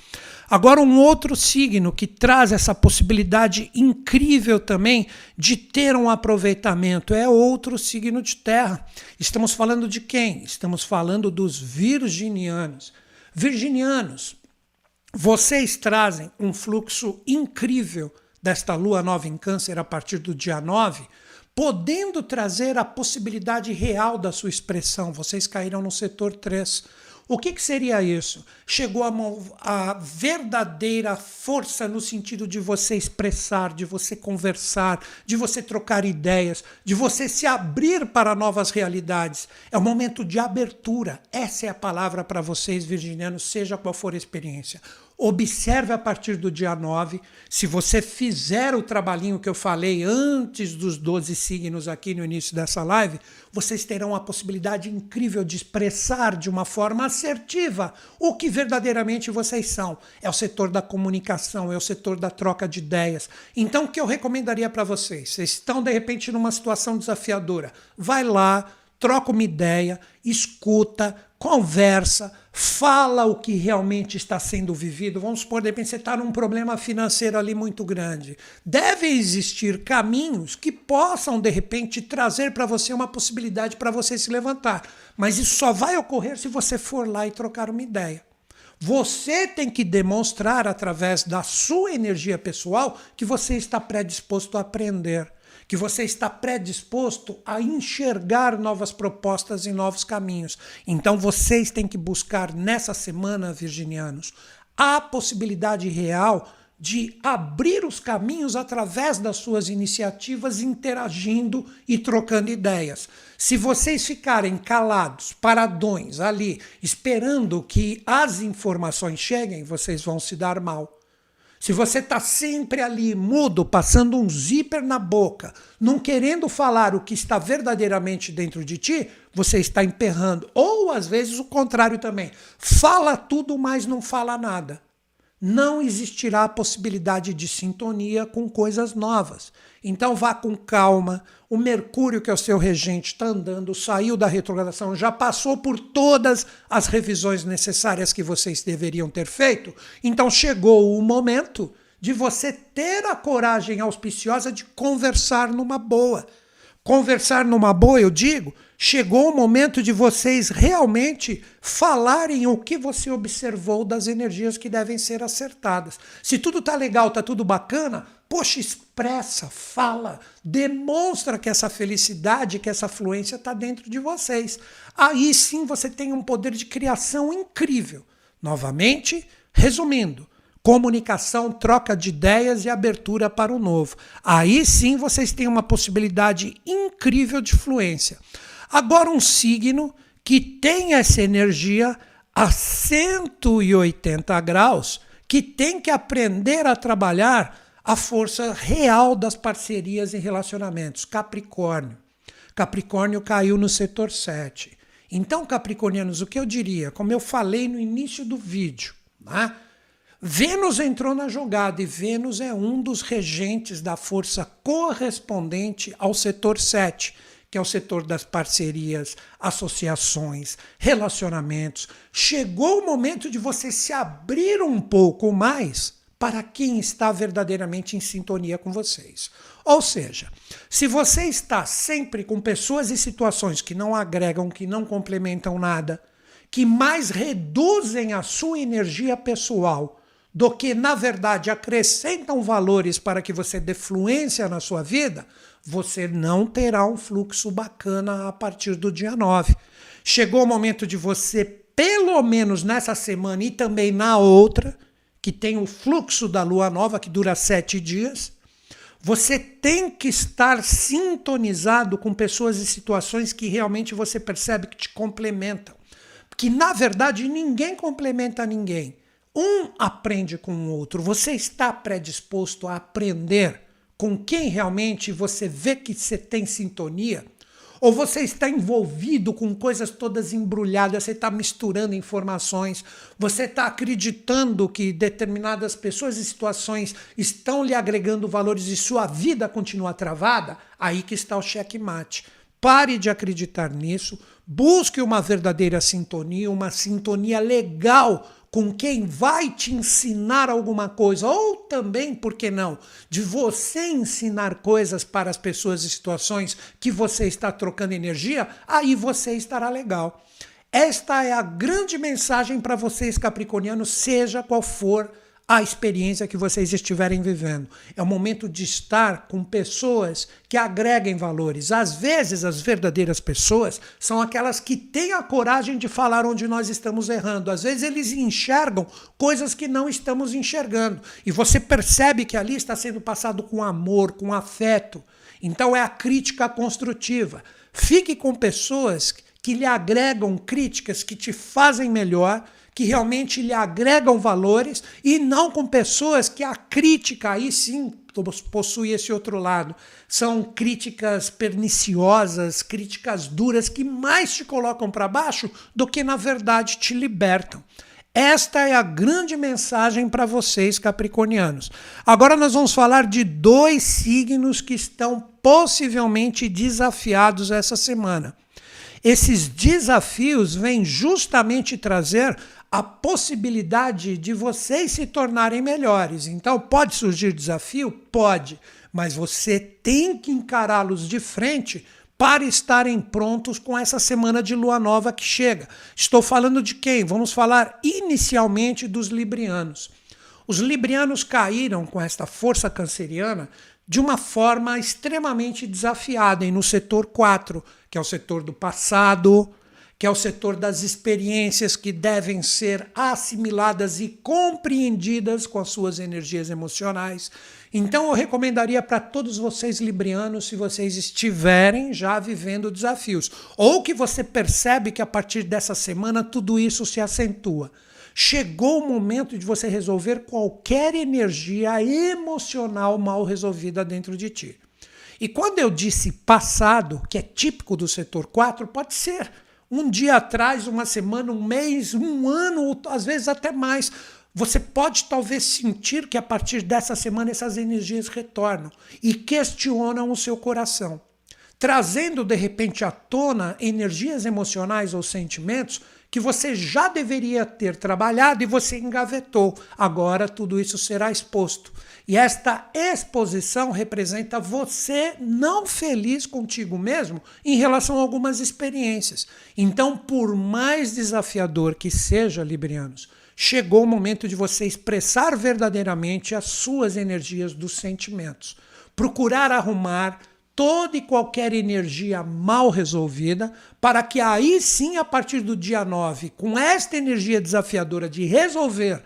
[SPEAKER 1] Agora, um outro signo que traz essa possibilidade incrível também de ter um aproveitamento é outro signo de terra. Estamos falando de quem? Estamos falando dos virginianos. Virginianos, vocês trazem um fluxo incrível desta lua nova em Câncer a partir do dia 9 podendo trazer a possibilidade real da sua expressão. Vocês caíram no setor 3. O que, que seria isso? Chegou a, a, verdadeira força no sentido de você expressar, de você conversar, de você trocar ideias, de você se abrir para novas realidades. É o momento de abertura. Essa é a palavra para vocês, virginianos, seja qual for a experiência. Observe a partir do dia 9. Se você fizer o trabalhinho que eu falei antes dos 12 signos aqui no início dessa live, vocês terão a possibilidade incrível de expressar de uma forma assertiva o que verdadeiramente vocês são. É o setor da comunicação, é o setor da troca de ideias. Então, o que eu recomendaria para vocês? Vocês estão de repente numa situação desafiadora. Vai lá, troca uma ideia, escuta, conversa, fala o que realmente está sendo vivido. Vamos supor, de repente você está num problema financeiro ali muito grande. Deve existir caminhos que possam, de repente, trazer para você uma possibilidade para você se levantar. Mas isso só vai ocorrer se você for lá e trocar uma ideia. Você tem que demonstrar, através da sua energia pessoal, que você está predisposto a aprender que você está predisposto a enxergar novas propostas e novos caminhos. Então vocês têm que buscar nessa semana, virginianos, a possibilidade real de abrir os caminhos através das suas iniciativas, interagindo e trocando ideias. Se vocês ficarem calados, paradões ali, esperando que as informações cheguem, vocês vão se dar mal. Se você está sempre ali, mudo, passando um zíper na boca, não querendo falar o que está verdadeiramente dentro de ti, você está emperrando. Ou às vezes o contrário também. Fala tudo, mas não fala nada não existirá a possibilidade de sintonia com coisas novas. Então vá com calma. O Mercúrio, que é o seu regente, está andando, saiu da retrogradação, já passou por todas as revisões necessárias que vocês deveriam ter feito. Então chegou o momento de você ter a coragem auspiciosa de conversar numa boa. Conversar numa boa, eu digo, chegou o momento de vocês realmente falarem o que você observou das energias que devem ser acertadas. Se tudo tá legal, tá tudo bacana, poxa, expressa, fala, demonstra que essa felicidade, que essa fluência está dentro de vocês. Aí sim você tem um poder de criação incrível. Novamente, resumindo, comunicação, troca de ideias e abertura para o novo. Aí sim vocês têm uma possibilidade incrível de fluência. Agora, um signo que tem essa energia a 180 graus, que tem que aprender a trabalhar a força real das parcerias e relacionamentos. Capricórnio. Capricórnio caiu no setor 7. Então, capricornianos, o que eu diria? Como eu falei no início do vídeo, né? Vênus entrou na jogada e Vênus é um dos regentes da força correspondente ao setor 7 que é o setor das parcerias, associações, relacionamentos. Chegou o momento de você se abrir um pouco mais para quem está verdadeiramente em sintonia com vocês. Ou seja, se você está sempre com pessoas e situações que não agregam, que não complementam nada, que mais reduzem a sua energia pessoal do que, na verdade, acrescentam valores para que você dê fluência na sua vida, você não terá um fluxo bacana a partir do dia 9. Chegou o momento de você, pelo menos nessa semana e também na outra, que tem o fluxo da lua nova, que dura sete dias, você tem que estar sintonizado com pessoas e situações que realmente você percebe que te complementam. Que na verdade ninguém complementa ninguém. Um aprende com o outro. Você está predisposto a aprender com quem realmente você vê que você tem sintonia? Ou você está envolvido com coisas todas embrulhadas, você está misturando informações, você está acreditando que determinadas pessoas e situações estão lhe agregando valores e sua vida continua travada? Aí que está o checkmate. Pare de acreditar nisso, busque uma verdadeira sintonia, uma sintonia legal com quem vai te ensinar alguma coisa, ou também, por que não, de você ensinar coisas para as pessoas e situações que você está trocando energia, aí você estará legal. Esta é a grande mensagem para vocês, capricornianos, seja qual for a experiência que vocês estiverem vivendo. É o momento de estar com pessoas que agreguem valores. Às vezes, as verdadeiras pessoas são aquelas que têm a coragem de falar onde nós estamos errando. Às vezes, eles enxergam coisas que não estamos enxergando. E você percebe que ali está sendo passado com amor, com afeto. Então, é a crítica construtiva. Fique com pessoas que lhe agregam críticas que te fazem melhor que realmente lhe agregam valores e não com pessoas que a crítica aí sim possui esse outro lado. São críticas perniciosas, críticas duras que mais te colocam para baixo do que na verdade te libertam. Esta é a grande mensagem para vocês, capricornianos. Agora nós vamos falar de dois signos que estão possivelmente desafiados essa semana. Esses desafios vêm justamente trazer a possibilidade de vocês se tornarem melhores. Então, pode surgir desafio? Pode, mas você tem que encará-los de frente para estarem prontos com essa semana de lua nova que chega. Estou falando de quem? Vamos falar inicialmente dos librianos. Os librianos caíram com esta força canceriana de uma forma extremamente desafiada e no setor 4, que é o setor do passado, que é o setor das experiências que devem ser assimiladas e compreendidas com as suas energias emocionais. Então eu recomendaria para todos vocês librianos, se vocês estiverem já vivendo desafios, ou que você percebe que a partir dessa semana tudo isso se acentua. Chegou o momento de você resolver qualquer energia emocional mal resolvida dentro de ti. E quando eu disse passado, que é típico do setor 4, pode ser um dia atrás, uma semana, um mês, um ano, ou às vezes até mais. Você pode talvez sentir que a partir dessa semana essas energias retornam e questionam o seu coração, trazendo de repente à tona energias emocionais ou sentimentos que você já deveria ter trabalhado e você engavetou. Agora tudo isso será exposto. E esta exposição representa você não feliz contigo mesmo em relação a algumas experiências. Então, por mais desafiador que seja, Librianos, chegou o momento de você expressar verdadeiramente as suas energias dos sentimentos. Procurar arrumar toda e qualquer energia mal resolvida, para que aí sim, a partir do dia 9, com esta energia desafiadora de resolver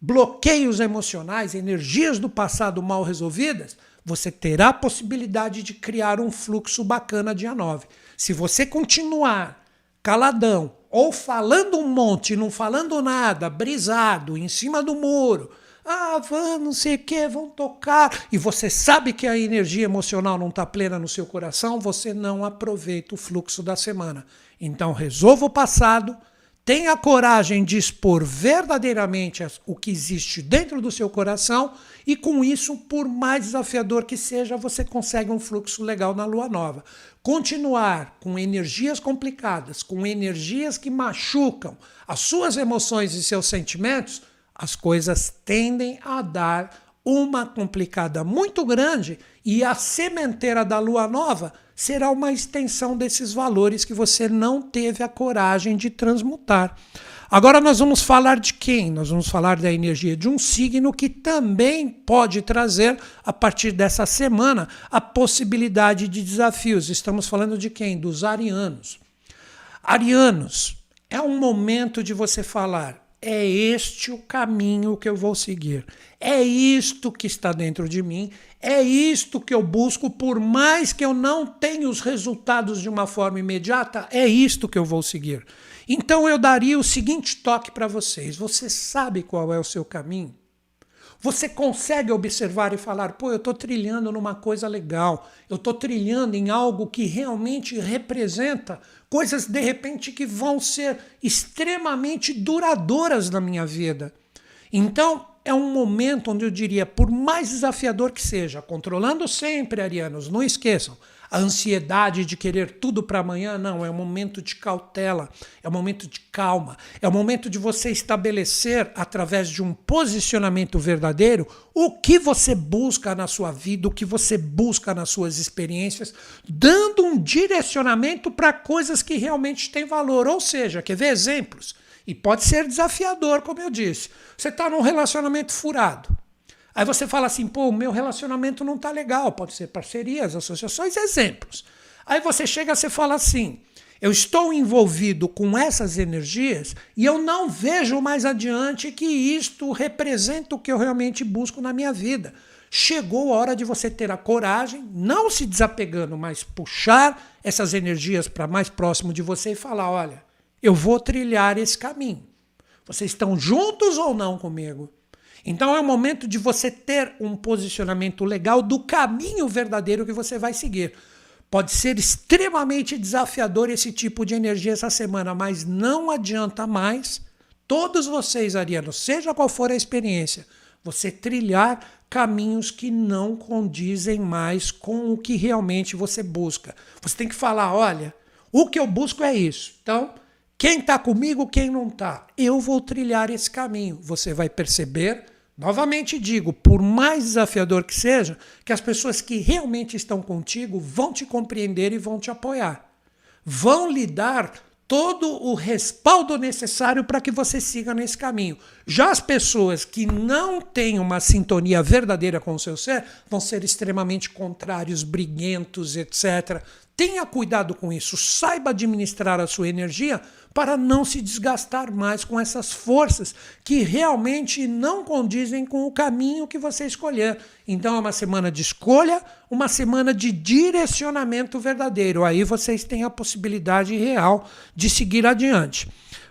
[SPEAKER 1] bloqueios emocionais, energias do passado mal resolvidas, você terá a possibilidade de criar um fluxo bacana dia 9. Se você continuar caladão ou falando um monte, não falando nada, brisado, em cima do muro, ah, vão, não sei o que, vão tocar, e você sabe que a energia emocional não está plena no seu coração, você não aproveita o fluxo da semana. Então resolva o passado, Tenha coragem de expor verdadeiramente o que existe dentro do seu coração e com isso, por mais desafiador que seja, você consegue um fluxo legal na lua nova. Continuar com energias complicadas, com energias que machucam as suas emoções e seus sentimentos, as coisas tendem a dar uma complicada muito grande e a sementeira da lua nova será uma extensão desses valores que você não teve a coragem de transmutar. Agora nós vamos falar de quem? Nós vamos falar da energia de um signo que também pode trazer, a partir dessa semana, a possibilidade de desafios. Estamos falando de quem? Dos arianos. Arianos, é um momento de você falar: é este o caminho que eu vou seguir. É isto que está dentro de mim, é isto que eu busco, por mais que eu não tenha os resultados de uma forma imediata, é isto que eu vou seguir. Então eu daria o seguinte toque para vocês: você sabe qual é o seu caminho? Você consegue observar e falar, pô, eu estou trilhando numa coisa legal, eu estou trilhando em algo que realmente representa coisas de repente que vão ser extremamente duradouras na minha vida. Então, é um momento onde eu diria, por mais desafiador que seja, controlando sempre, arianos, não esqueçam, a ansiedade de querer tudo para amanhã, não, é um momento de cautela, é um momento de calma, é um momento de você estabelecer, através de um posicionamento verdadeiro, o que você busca na sua vida, o que você busca nas suas experiências, dando um direcionamento para coisas que realmente têm valor. Ou seja, quer ver exemplos? E pode ser desafiador, como eu disse. Você está num relacionamento furado. Aí você fala assim, pô, o meu relacionamento não está legal. Pode ser parcerias, associações, exemplos. Aí você chega e fala assim, eu estou envolvido com essas energias e eu não vejo mais adiante que isto representa o que eu realmente busco na minha vida. Chegou a hora de você ter a coragem, não se desapegando, mas puxar essas energias para mais próximo de você e falar: olha, eu vou trilhar esse caminho. Vocês estão juntos ou não comigo? Então é o momento de você ter um posicionamento legal do caminho verdadeiro que você vai seguir. Pode ser extremamente desafiador esse tipo de energia essa semana, mas não adianta mais todos vocês, arianos, seja qual for a experiência, você trilhar caminhos que não condizem mais com o que realmente você busca. Você tem que falar: olha, o que eu busco é isso. Então, quem está comigo, quem não está, eu vou trilhar esse caminho. Você vai perceber Novamente digo, por mais desafiador que seja, que as pessoas que realmente estão contigo vão te compreender e vão te apoiar. Vão lhe dar todo o respaldo necessário para que você siga nesse caminho. Já as pessoas que não têm uma sintonia verdadeira com o seu ser vão ser extremamente contrários, briguentos, etc. Tenha cuidado com isso, saiba administrar a sua energia para não se desgastar mais com essas forças que realmente não condizem com o caminho que você escolher. Então é uma semana de escolha, uma semana de direcionamento verdadeiro. Aí vocês têm a possibilidade real de seguir adiante.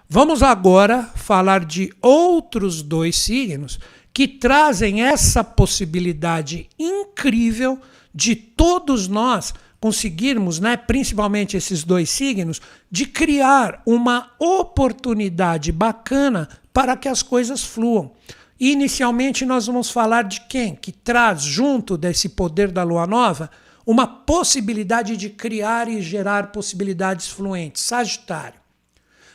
[SPEAKER 1] Vamos agora falar de outros dois signos que trazem essa possibilidade incrível de todos nós conseguirmos, né, principalmente esses dois signos, de criar uma oportunidade bacana para que as coisas fluam. inicialmente nós vamos falar de quem? Que traz junto desse poder da lua nova uma possibilidade de criar e gerar possibilidades fluentes. Sagitário.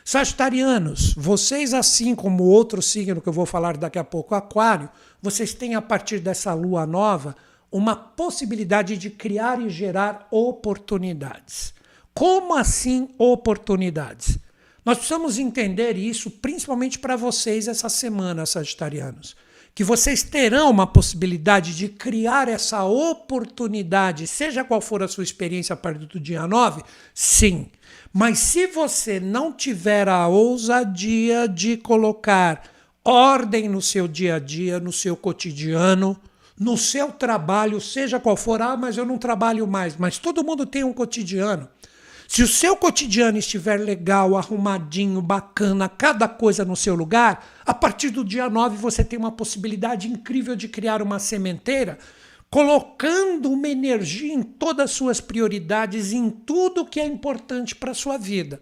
[SPEAKER 1] Sagitarianos, vocês, assim como outro signo que eu vou falar daqui a pouco, Aquário, vocês têm a partir dessa lua nova uma possibilidade de criar e gerar oportunidades. Como assim oportunidades? Nós precisamos entender isso principalmente para vocês essa semana, sagitarianos. Que vocês terão uma possibilidade de criar essa oportunidade, seja qual for a sua experiência a partir do dia 9, sim. Mas se você não tiver a ousadia de colocar ordem no seu dia a dia, no seu cotidiano, no seu trabalho, seja qual for, ah, mas eu não trabalho mais, mas todo mundo tem um cotidiano. Se o seu cotidiano estiver legal, arrumadinho, bacana, cada coisa no seu lugar, a partir do dia 9 você tem uma possibilidade incrível de criar uma sementeira, colocando uma energia em todas as suas prioridades, em tudo que é importante para a sua vida.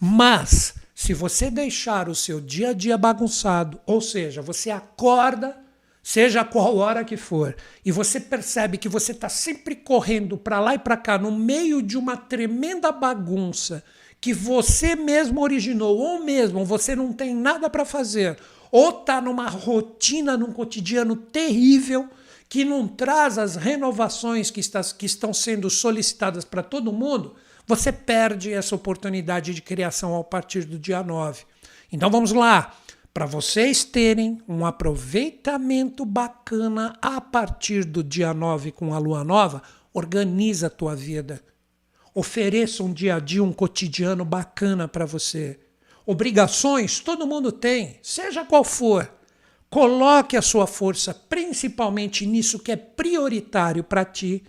[SPEAKER 1] Mas, se você deixar o seu dia a dia bagunçado, ou seja, você acorda seja qual hora que for, e você percebe que você está sempre correndo para lá e para cá no meio de uma tremenda bagunça que você mesmo originou, ou mesmo você não tem nada para fazer, ou está numa rotina, num cotidiano terrível que não traz as renovações que, está, que estão sendo solicitadas para todo mundo, você perde essa oportunidade de criação a partir do dia 9. Então vamos lá para vocês terem um aproveitamento bacana a partir do dia 9 com a lua nova, organiza a tua vida. Ofereça um dia a dia, um cotidiano bacana para você. Obrigações todo mundo tem, seja qual for. Coloque a sua força principalmente nisso que é prioritário para ti,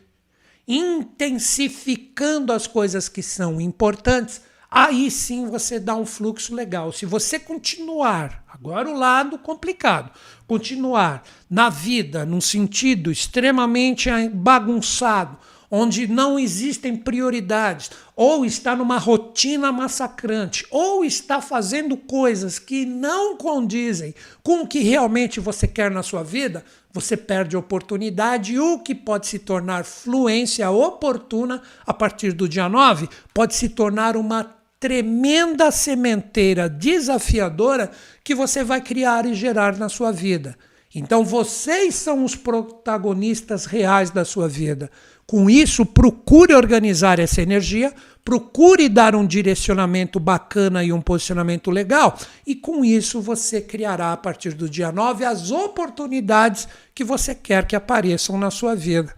[SPEAKER 1] intensificando as coisas que são importantes aí sim você dá um fluxo legal. Se você continuar, agora o lado complicado, continuar na vida num sentido extremamente bagunçado, onde não existem prioridades, ou está numa rotina massacrante, ou está fazendo coisas que não condizem com o que realmente você quer na sua vida, você perde a oportunidade o que pode se tornar fluência oportuna a partir do dia 9 pode se tornar uma tremenda sementeira desafiadora que você vai criar e gerar na sua vida. Então vocês são os protagonistas reais da sua vida. Com isso, procure organizar essa energia, procure dar um direcionamento bacana e um posicionamento legal, e com isso você criará a partir do dia 9 as oportunidades que você quer que apareçam na sua vida.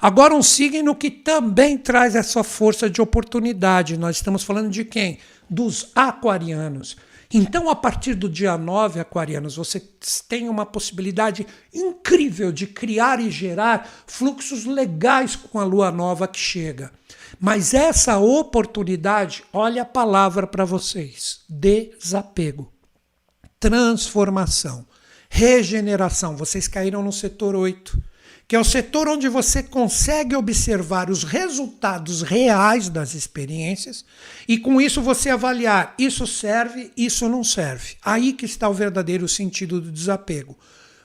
[SPEAKER 1] Agora, um signo que também traz essa força de oportunidade. Nós estamos falando de quem? Dos aquarianos. Então, a partir do dia 9, aquarianos, você tem uma possibilidade incrível de criar e gerar fluxos legais com a lua nova que chega. Mas essa oportunidade, olha a palavra para vocês: desapego, transformação, regeneração. Vocês caíram no setor 8 que é o setor onde você consegue observar os resultados reais das experiências e com isso você avaliar isso serve, isso não serve. Aí que está o verdadeiro sentido do desapego.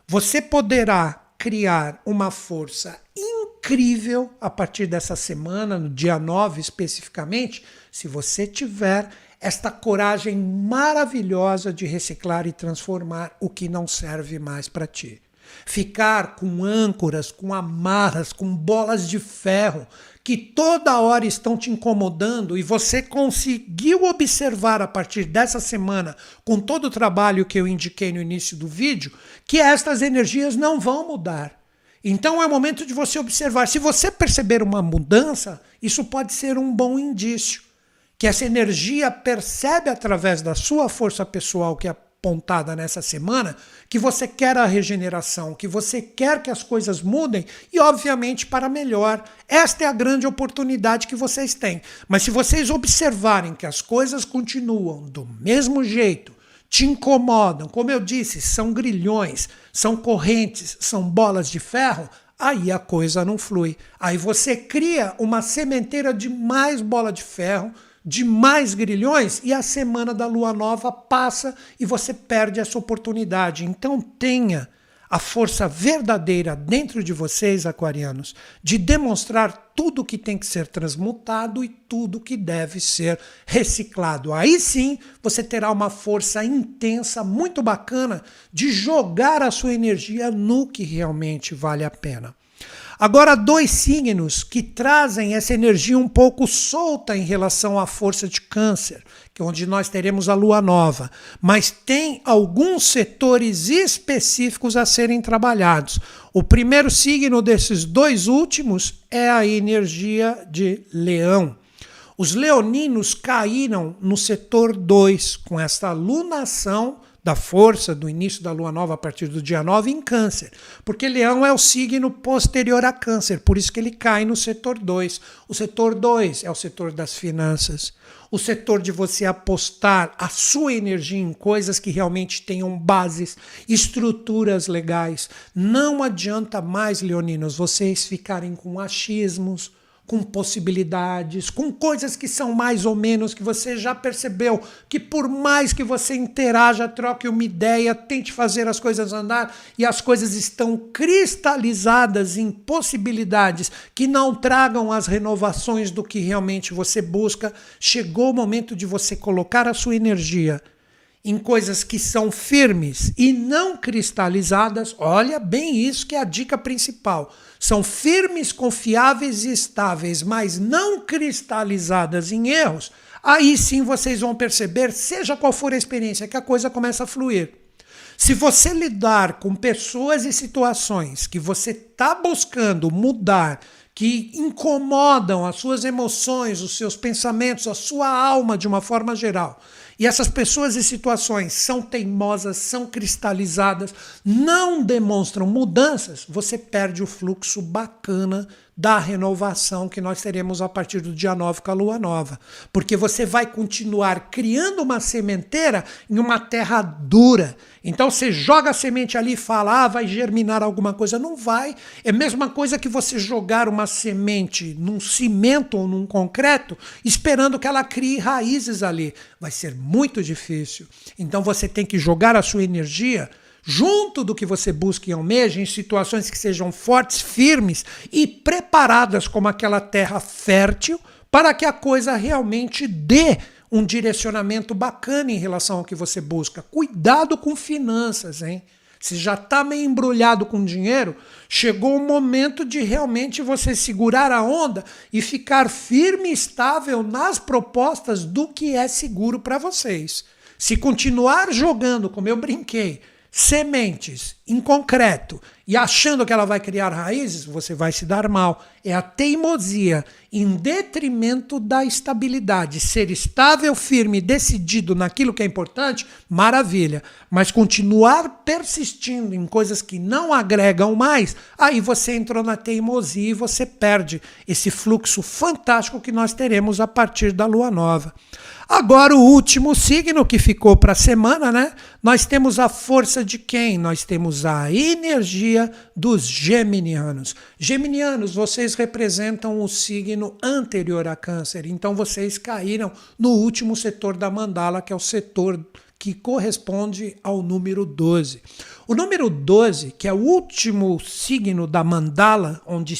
[SPEAKER 1] Você poderá criar uma força incrível a partir dessa semana, no dia 9 especificamente, se você tiver esta coragem maravilhosa de reciclar e transformar o que não serve mais para ti ficar com âncoras, com amarras, com bolas de ferro que toda hora estão te incomodando e você conseguiu observar a partir dessa semana, com todo o trabalho que eu indiquei no início do vídeo, que estas energias não vão mudar. Então é o momento de você observar. Se você perceber uma mudança, isso pode ser um bom indício. Que essa energia percebe através da sua força pessoal, que é pontada nessa semana, que você quer a regeneração, que você quer que as coisas mudem e, obviamente, para melhor. Esta é a grande oportunidade que vocês têm. Mas se vocês observarem que as coisas continuam do mesmo jeito, te incomodam, como eu disse, são grilhões, são correntes, são bolas de ferro, aí a coisa não flui. Aí você cria uma sementeira de mais bola de ferro de mais grilhões e a semana da lua nova passa e você perde essa oportunidade. Então tenha a força verdadeira dentro de vocês, aquarianos, de demonstrar tudo que tem que ser transmutado e tudo que deve ser reciclado. Aí sim você terá uma força intensa, muito bacana, de jogar a sua energia no que realmente vale a pena. Agora, dois signos que trazem essa energia um pouco solta em relação à força de Câncer, que é onde nós teremos a lua nova, mas tem alguns setores específicos a serem trabalhados. O primeiro signo desses dois últimos é a energia de Leão. Os leoninos caíram no setor 2 com esta lunação da força do início da lua nova a partir do dia 9 em Câncer, porque Leão é o signo posterior a Câncer, por isso que ele cai no setor 2. O setor 2 é o setor das finanças, o setor de você apostar a sua energia em coisas que realmente tenham bases, estruturas legais. Não adianta mais, leoninos, vocês ficarem com achismos, com possibilidades, com coisas que são mais ou menos que você já percebeu que por mais que você interaja, troque uma ideia, tente fazer as coisas andar e as coisas estão cristalizadas em possibilidades que não tragam as renovações do que realmente você busca, chegou o momento de você colocar a sua energia em coisas que são firmes e não cristalizadas, olha bem isso que é a dica principal. São firmes, confiáveis e estáveis, mas não cristalizadas em erros. Aí sim vocês vão perceber, seja qual for a experiência, que a coisa começa a fluir. Se você lidar com pessoas e situações que você está buscando mudar, que incomodam as suas emoções, os seus pensamentos, a sua alma de uma forma geral, e essas pessoas e situações são teimosas, são cristalizadas, não demonstram mudanças, você perde o fluxo bacana da renovação que nós teremos a partir do dia 9 com a lua nova. Porque você vai continuar criando uma sementeira em uma terra dura. Então você joga a semente ali e fala, ah, vai germinar alguma coisa. Não vai. É a mesma coisa que você jogar uma semente num cimento ou num concreto, esperando que ela crie raízes ali. Vai ser muito difícil. Então você tem que jogar a sua energia junto do que você busca e almeja, em situações que sejam fortes, firmes e preparadas como aquela terra fértil, para que a coisa realmente dê um direcionamento bacana em relação ao que você busca. Cuidado com finanças, hein? você já está meio embrulhado com dinheiro, chegou o momento de realmente você segurar a onda e ficar firme e estável nas propostas do que é seguro para vocês. Se continuar jogando, como eu brinquei, sementes em concreto e achando que ela vai criar raízes, você vai se dar mal. É a teimosia em detrimento da estabilidade. Ser estável, firme, decidido naquilo que é importante, maravilha. Mas continuar persistindo em coisas que não agregam mais, aí você entrou na teimosia e você perde esse fluxo fantástico que nós teremos a partir da lua nova. Agora, o último signo que ficou para a semana, né? Nós temos a força de quem? Nós temos a energia dos geminianos. Geminianos, vocês representam o signo anterior a Câncer, então vocês caíram no último setor da mandala, que é o setor que corresponde ao número 12. O número 12, que é o último signo da mandala, onde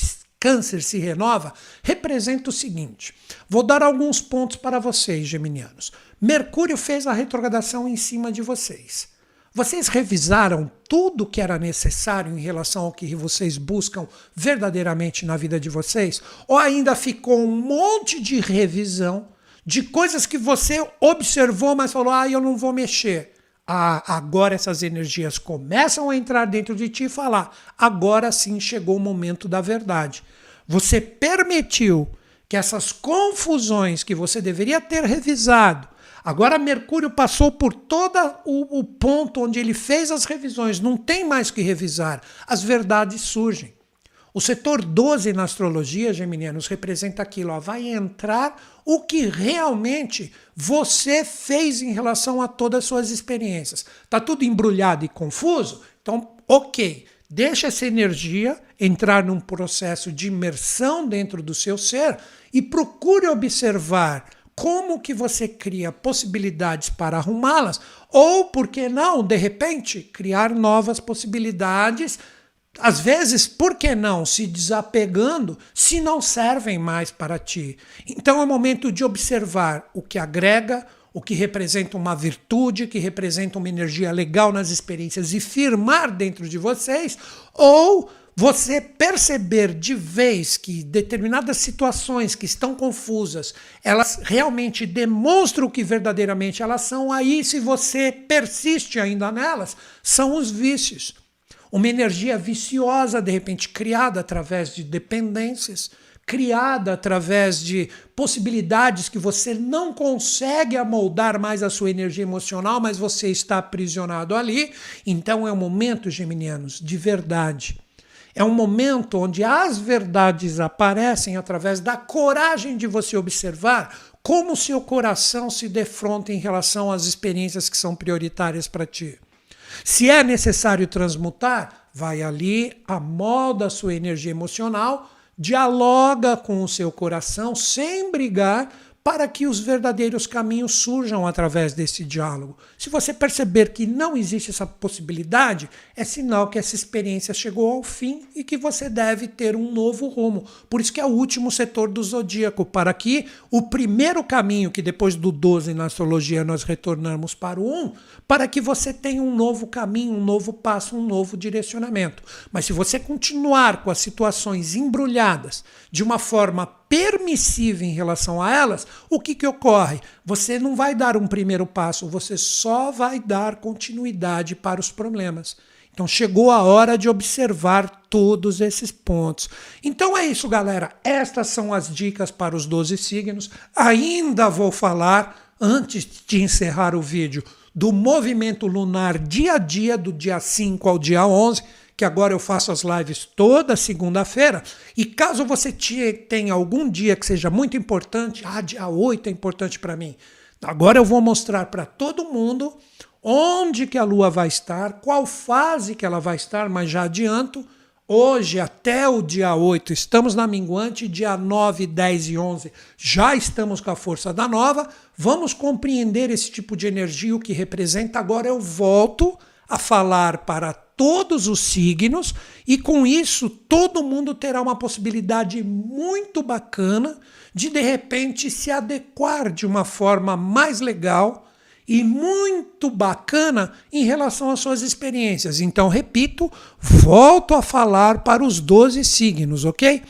[SPEAKER 1] câncer se renova, representa o seguinte: vou dar alguns pontos para vocês, geminianos. Mercúrio fez a retrogradação em cima de vocês. Vocês revisaram tudo que era necessário em relação ao que vocês buscam verdadeiramente na vida de vocês? Ou ainda ficou um monte de revisão de coisas que você observou, mas falou: ah, eu não vou mexer? Ah, agora essas energias começam a entrar dentro de ti e falar: agora sim chegou o momento da verdade. Você permitiu que essas confusões que você deveria ter revisado, agora Mercúrio passou por todo o, o ponto onde ele fez as revisões, não tem mais que revisar, as verdades surgem. O setor 12 na astrologia, geminianos, representa aquilo, ó, vai entrar o que realmente você fez em relação a todas as suas experiências. Tá tudo embrulhado e confuso? Então, OK. Deixa essa energia entrar num processo de imersão dentro do seu ser e procure observar como que você cria possibilidades para arrumá-las ou, por que não, de repente, criar novas possibilidades às vezes, por que não se desapegando se não servem mais para ti? Então é momento de observar o que agrega, o que representa uma virtude, que representa uma energia legal nas experiências e firmar dentro de vocês, ou você perceber de vez que determinadas situações que estão confusas, elas realmente demonstram o que verdadeiramente elas são, aí se você persiste ainda nelas, são os vícios uma energia viciosa, de repente criada através de dependências, criada através de possibilidades que você não consegue amoldar mais a sua energia emocional, mas você está aprisionado ali. Então é um momento, geminianos, de verdade. É um momento onde as verdades aparecem através da coragem de você observar como seu coração se defronta em relação às experiências que são prioritárias para ti. Se é necessário transmutar, vai ali, amolda a sua energia emocional, dialoga com o seu coração sem brigar, para que os verdadeiros caminhos surjam através desse diálogo. Se você perceber que não existe essa possibilidade, é sinal que essa experiência chegou ao fim e que você deve ter um novo rumo. Por isso que é o último setor do zodíaco, para que o primeiro caminho, que depois do 12 na astrologia nós retornamos para o 1, para que você tenha um novo caminho, um novo passo, um novo direcionamento. Mas se você continuar com as situações embrulhadas de uma forma permissiva em relação a elas, o que, que ocorre? Você não vai dar um primeiro passo, você só vai dar continuidade para os problemas. Então chegou a hora de observar todos esses pontos. Então é isso, galera. Estas são as dicas para os 12 signos. Ainda vou falar, antes de encerrar o vídeo, do movimento lunar dia a dia, do dia 5 ao dia 11 que agora eu faço as lives toda segunda-feira. E caso você tenha algum dia que seja muito importante, ah, dia 8 é importante para mim. Agora eu vou mostrar para todo mundo onde que a lua vai estar, qual fase que ela vai estar, mas já adianto, hoje até o dia 8 estamos na minguante, dia 9, 10 e 11 já estamos com a força da nova. Vamos compreender esse tipo de energia, o que representa. Agora eu volto a falar para todos os signos, e com isso todo mundo terá uma possibilidade muito bacana de de repente se adequar de uma forma mais legal e muito bacana em relação às suas experiências. Então, repito, volto a falar para os 12 signos, ok?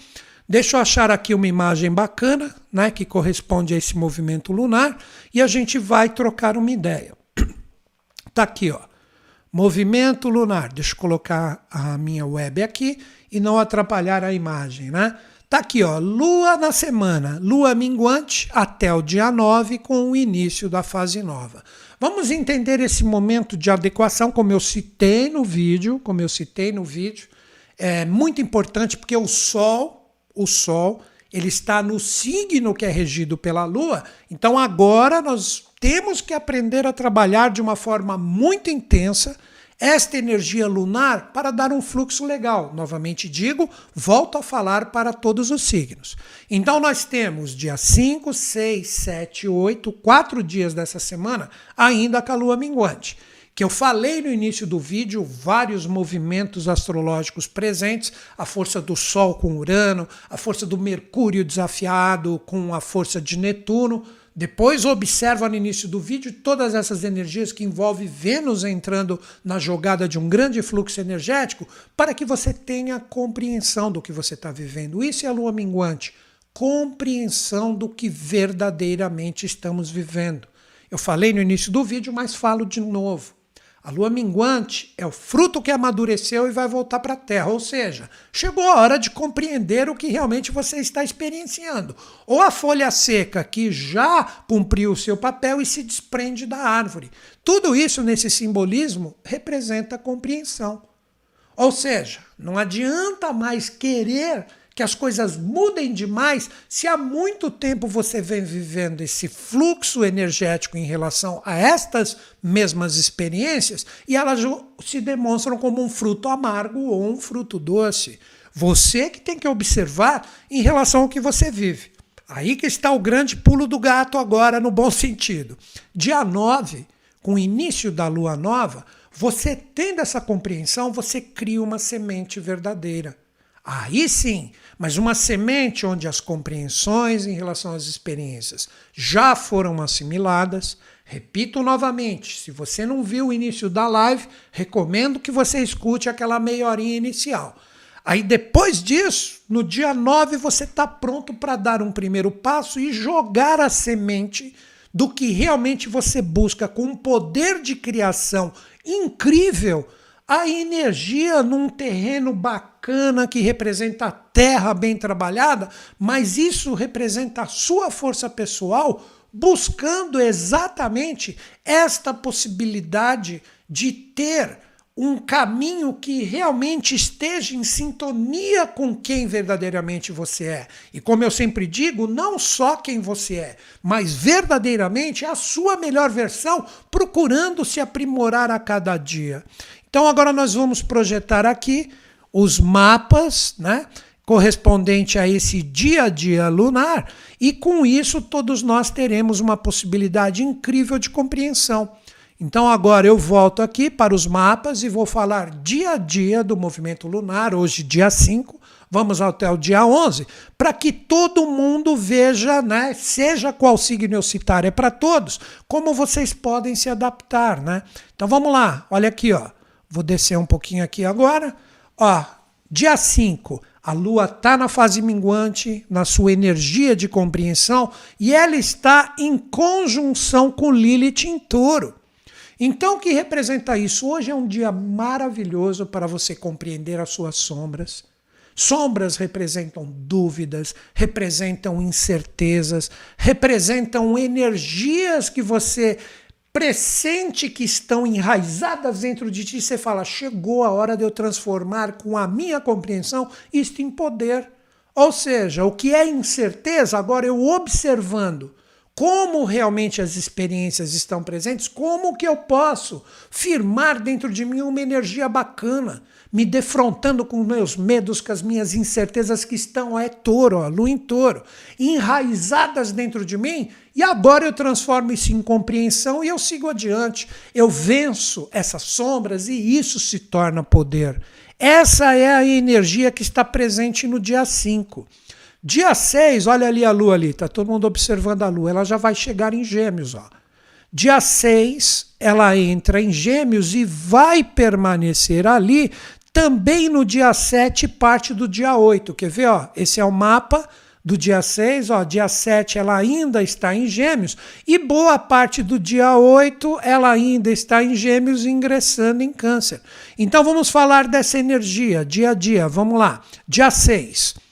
[SPEAKER 1] Deixa eu achar aqui uma imagem bacana, né, que corresponde a esse movimento lunar, e a gente vai trocar uma ideia. Tá aqui, ó. Movimento lunar. Deixa eu colocar a minha web aqui e não atrapalhar a imagem, né? Tá aqui, ó, lua na semana, lua minguante até o dia 9 com o início da fase nova. Vamos entender esse momento de adequação, como eu citei no vídeo, como eu citei no vídeo. É muito importante porque o sol, o sol, ele está no signo que é regido pela lua. Então agora nós temos que aprender a trabalhar de uma forma muito intensa esta energia lunar para dar um fluxo legal. Novamente digo, volto a falar para todos os signos. Então nós temos dia 5, 6, 7, 8, quatro dias dessa semana ainda com a lua minguante que eu falei no início do vídeo, vários movimentos astrológicos presentes, a força do Sol com Urano, a força do Mercúrio desafiado com a força de Netuno. Depois observa no início do vídeo todas essas energias que envolvem Vênus entrando na jogada de um grande fluxo energético para que você tenha compreensão do que você está vivendo. Isso é a lua minguante. Compreensão do que verdadeiramente estamos vivendo. Eu falei no início do vídeo, mas falo de novo. A lua minguante é o fruto que amadureceu e vai voltar para a terra, ou seja, chegou a hora de compreender o que realmente você está experienciando. Ou a folha seca que já cumpriu o seu papel e se desprende da árvore. Tudo isso nesse simbolismo representa compreensão. Ou seja, não adianta mais querer que as coisas mudem demais se há muito tempo você vem vivendo esse fluxo energético em relação a estas mesmas experiências e elas se demonstram como um fruto amargo ou um fruto doce. Você que tem que observar em relação ao que você vive. Aí que está o grande pulo do gato agora, no bom sentido. Dia 9, com o início da lua nova, você tendo essa compreensão, você cria uma semente verdadeira. Aí sim, mas uma semente onde as compreensões em relação às experiências já foram assimiladas. Repito novamente, se você não viu o início da live, recomendo que você escute aquela meia horinha inicial. Aí depois disso, no dia 9, você está pronto para dar um primeiro passo e jogar a semente do que realmente você busca com um poder de criação incrível a energia num terreno bacana que representa a terra bem trabalhada, mas isso representa a sua força pessoal buscando exatamente esta possibilidade de ter um caminho que realmente esteja em sintonia com quem verdadeiramente você é. E como eu sempre digo, não só quem você é, mas verdadeiramente a sua melhor versão, procurando se aprimorar a cada dia. Então agora nós vamos projetar aqui os mapas, né? correspondente a esse dia a dia lunar, e com isso todos nós teremos uma possibilidade incrível de compreensão. Então agora eu volto aqui para os mapas e vou falar dia a dia do movimento lunar, hoje dia 5, vamos até o dia 11, para que todo mundo veja, né, seja qual signo eu citar, é para todos, como vocês podem se adaptar, né? Então vamos lá, olha aqui, ó. Vou descer um pouquinho aqui agora. Ó, dia 5, a Lua está na fase minguante, na sua energia de compreensão, e ela está em conjunção com Lilith em touro. Então, o que representa isso? Hoje é um dia maravilhoso para você compreender as suas sombras. Sombras representam dúvidas, representam incertezas, representam energias que você pressente que estão enraizadas dentro de ti, você fala: chegou a hora de eu transformar com a minha compreensão isto em poder. Ou seja, o que é incerteza, agora eu observando como realmente as experiências estão presentes, como que eu posso firmar dentro de mim uma energia bacana, me defrontando com meus medos, com as minhas incertezas que estão, é touro, ó, lua em touro, enraizadas dentro de mim, e agora eu transformo isso em compreensão e eu sigo adiante. Eu venço essas sombras e isso se torna poder. Essa é a energia que está presente no dia 5. Dia 6, olha ali a lua ali, tá todo mundo observando a lua, ela já vai chegar em Gêmeos, ó. Dia 6, ela entra em Gêmeos e vai permanecer ali também no dia 7, parte do dia 8. Quer ver? Ó? Esse é o mapa do dia 6, ó, dia 7 ela ainda está em Gêmeos, e boa parte do dia 8 ela ainda está em Gêmeos ingressando em Câncer. Então vamos falar dessa energia dia a dia. Vamos lá. Dia 6.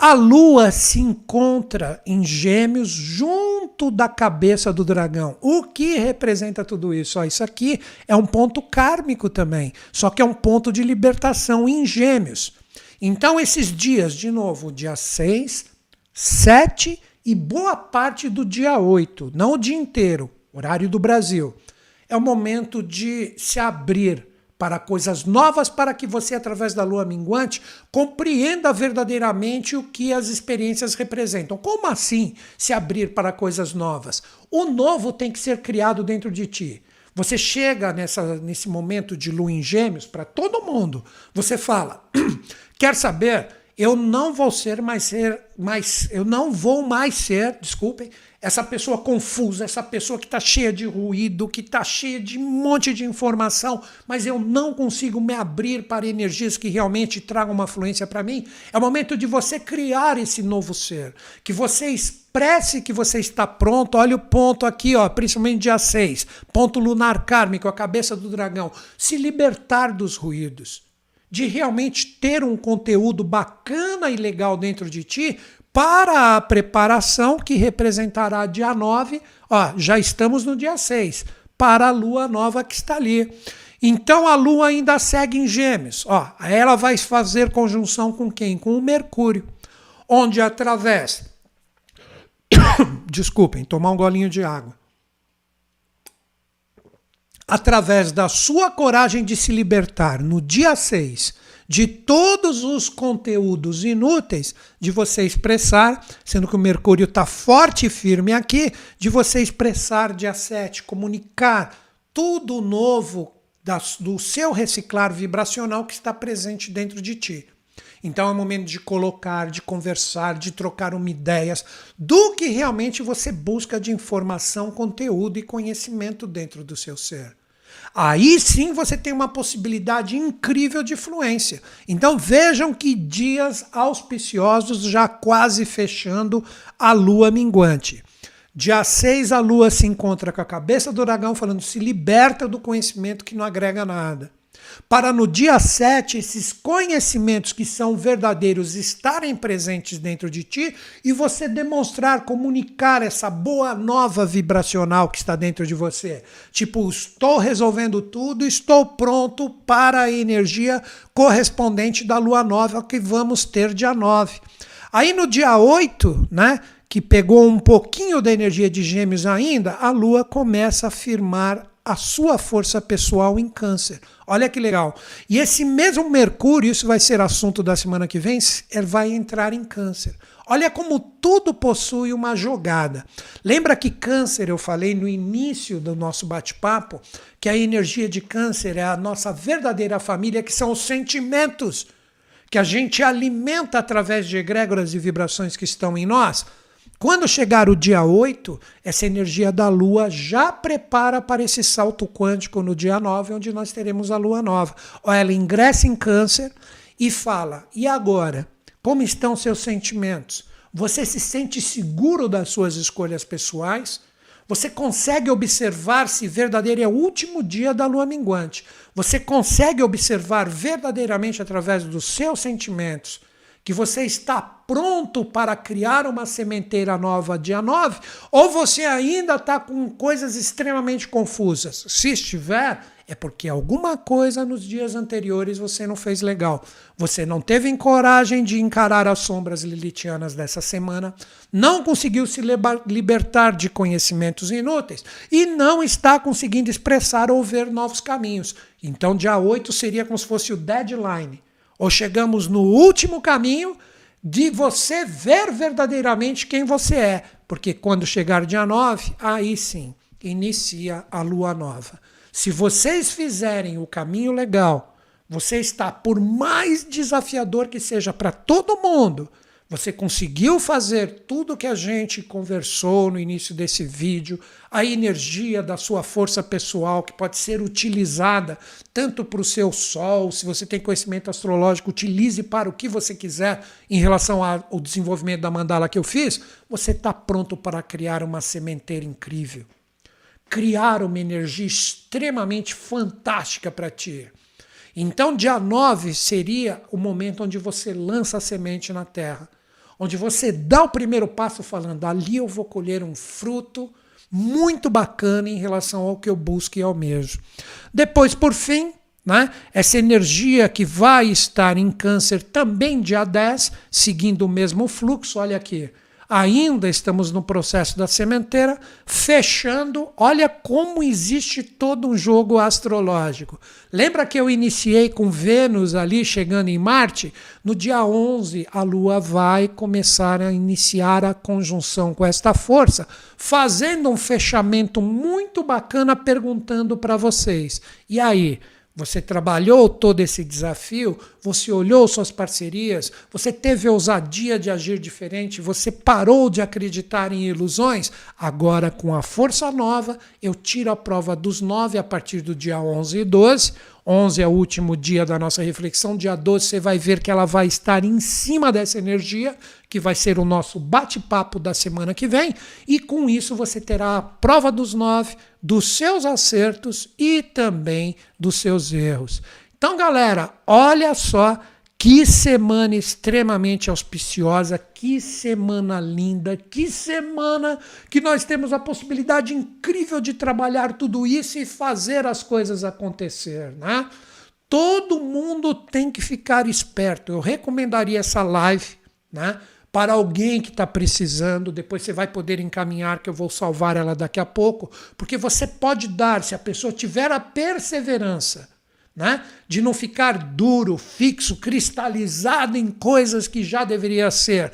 [SPEAKER 1] A lua se encontra em Gêmeos junto da cabeça do dragão. O que representa tudo isso? Ó, isso aqui é um ponto kármico também, só que é um ponto de libertação em Gêmeos. Então, esses dias, de novo, dia 6, 7 e boa parte do dia 8, não o dia inteiro, horário do Brasil, é o momento de se abrir para coisas novas, para que você, através da lua minguante, compreenda verdadeiramente o que as experiências representam. Como assim se abrir para coisas novas? O novo tem que ser criado dentro de ti. Você chega nessa, nesse momento de lua em gêmeos para todo mundo. Você fala: quer saber? Eu não vou ser mais ser mais, eu não vou mais ser, desculpem, essa pessoa confusa, essa pessoa que está cheia de ruído, que está cheia de um monte de informação, mas eu não consigo me abrir para energias que realmente tragam uma fluência para mim. É o momento de você criar esse novo ser, que você expresse que você está pronto. Olha o ponto aqui, ó, principalmente dia 6, ponto lunar kármico, a cabeça do dragão. Se libertar dos ruídos de realmente ter um conteúdo bacana e legal dentro de ti, para a preparação que representará dia 9, ó, já estamos no dia 6, para a lua nova que está ali. Então a lua ainda segue em Gêmeos, ó, ela vai fazer conjunção com quem? Com o Mercúrio, onde através Desculpem, tomar um golinho de água. Através da sua coragem de se libertar no dia 6 de todos os conteúdos inúteis de você expressar, sendo que o Mercúrio está forte e firme aqui, de você expressar dia 7, comunicar tudo novo do seu reciclar vibracional que está presente dentro de ti. Então é o momento de colocar, de conversar, de trocar uma ideias do que realmente você busca de informação, conteúdo e conhecimento dentro do seu ser. Aí sim você tem uma possibilidade incrível de fluência. Então vejam que dias auspiciosos já quase fechando a lua minguante. Dia 6 a lua se encontra com a cabeça do dragão falando se liberta do conhecimento que não agrega nada para no dia 7 esses conhecimentos que são verdadeiros estarem presentes dentro de ti e você demonstrar, comunicar essa boa nova vibracional que está dentro de você. Tipo, estou resolvendo tudo, estou pronto para a energia correspondente da lua nova que vamos ter dia 9. Aí no dia 8, né? que pegou um pouquinho da energia de Gêmeos ainda, a Lua começa a firmar a sua força pessoal em Câncer. Olha que legal. E esse mesmo Mercúrio, isso vai ser assunto da semana que vem, ele vai entrar em Câncer. Olha como tudo possui uma jogada. Lembra que Câncer, eu falei no início do nosso bate-papo, que a energia de Câncer é a nossa verdadeira família, que são os sentimentos que a gente alimenta através de egrégoras e vibrações que estão em nós. Quando chegar o dia 8, essa energia da Lua já prepara para esse salto quântico no dia 9, onde nós teremos a Lua nova. Ela ingressa em Câncer e fala: e agora? Como estão seus sentimentos? Você se sente seguro das suas escolhas pessoais? Você consegue observar se verdadeiro é o último dia da lua minguante. Você consegue observar verdadeiramente através dos seus sentimentos que você está pronto para criar uma sementeira nova dia 9, ou você ainda está com coisas extremamente confusas. Se estiver, é porque alguma coisa nos dias anteriores você não fez legal. Você não teve coragem de encarar as sombras lilitianas dessa semana, não conseguiu se libertar de conhecimentos inúteis e não está conseguindo expressar ou ver novos caminhos. Então, dia 8 seria como se fosse o deadline ou chegamos no último caminho de você ver verdadeiramente quem você é. Porque quando chegar dia 9, aí sim inicia a lua nova. Se vocês fizerem o caminho legal, você está, por mais desafiador que seja para todo mundo, Você conseguiu fazer tudo que a gente conversou no início desse vídeo, a energia da sua força pessoal que pode ser utilizada tanto para o seu sol, se você tem conhecimento astrológico, utilize para o que você quiser em relação ao desenvolvimento da mandala que eu fiz, você está pronto para criar uma sementeira incrível. Criar uma energia extremamente fantástica para ti. Então, dia 9 seria o momento onde você lança a semente na terra onde você dá o primeiro passo falando, ali eu vou colher um fruto muito bacana em relação ao que eu busco e almejo. Depois, por fim, né, essa energia que vai estar em câncer também dia 10, seguindo o mesmo fluxo, olha aqui, ainda estamos no processo da sementeira, fechando. Olha como existe todo um jogo astrológico. Lembra que eu iniciei com Vênus ali chegando em Marte? No dia 11, a Lua vai começar a iniciar a conjunção com esta força, fazendo um fechamento muito bacana perguntando para vocês. E aí? Você trabalhou todo esse desafio, você olhou suas parcerias, você teve ousadia de agir diferente, você parou de acreditar em ilusões. Agora, com a força nova, eu tiro a prova dos nove a partir do dia 11 e 12. 11 é o último dia da nossa reflexão, dia 12 você vai ver que ela vai estar em cima dessa energia, que vai ser o nosso bate-papo da semana que vem, e com isso você terá a prova dos nove, dos seus acertos e também dos seus erros. Então, galera, olha só que semana extremamente auspiciosa, que semana linda, que semana que nós temos a possibilidade incrível de trabalhar tudo isso e fazer as coisas acontecer, né? Todo mundo tem que ficar esperto. Eu recomendaria essa live, né? Para alguém que está precisando, depois você vai poder encaminhar, que eu vou salvar ela daqui a pouco, porque você pode dar, se a pessoa tiver a perseverança, né? de não ficar duro, fixo, cristalizado em coisas que já deveria ser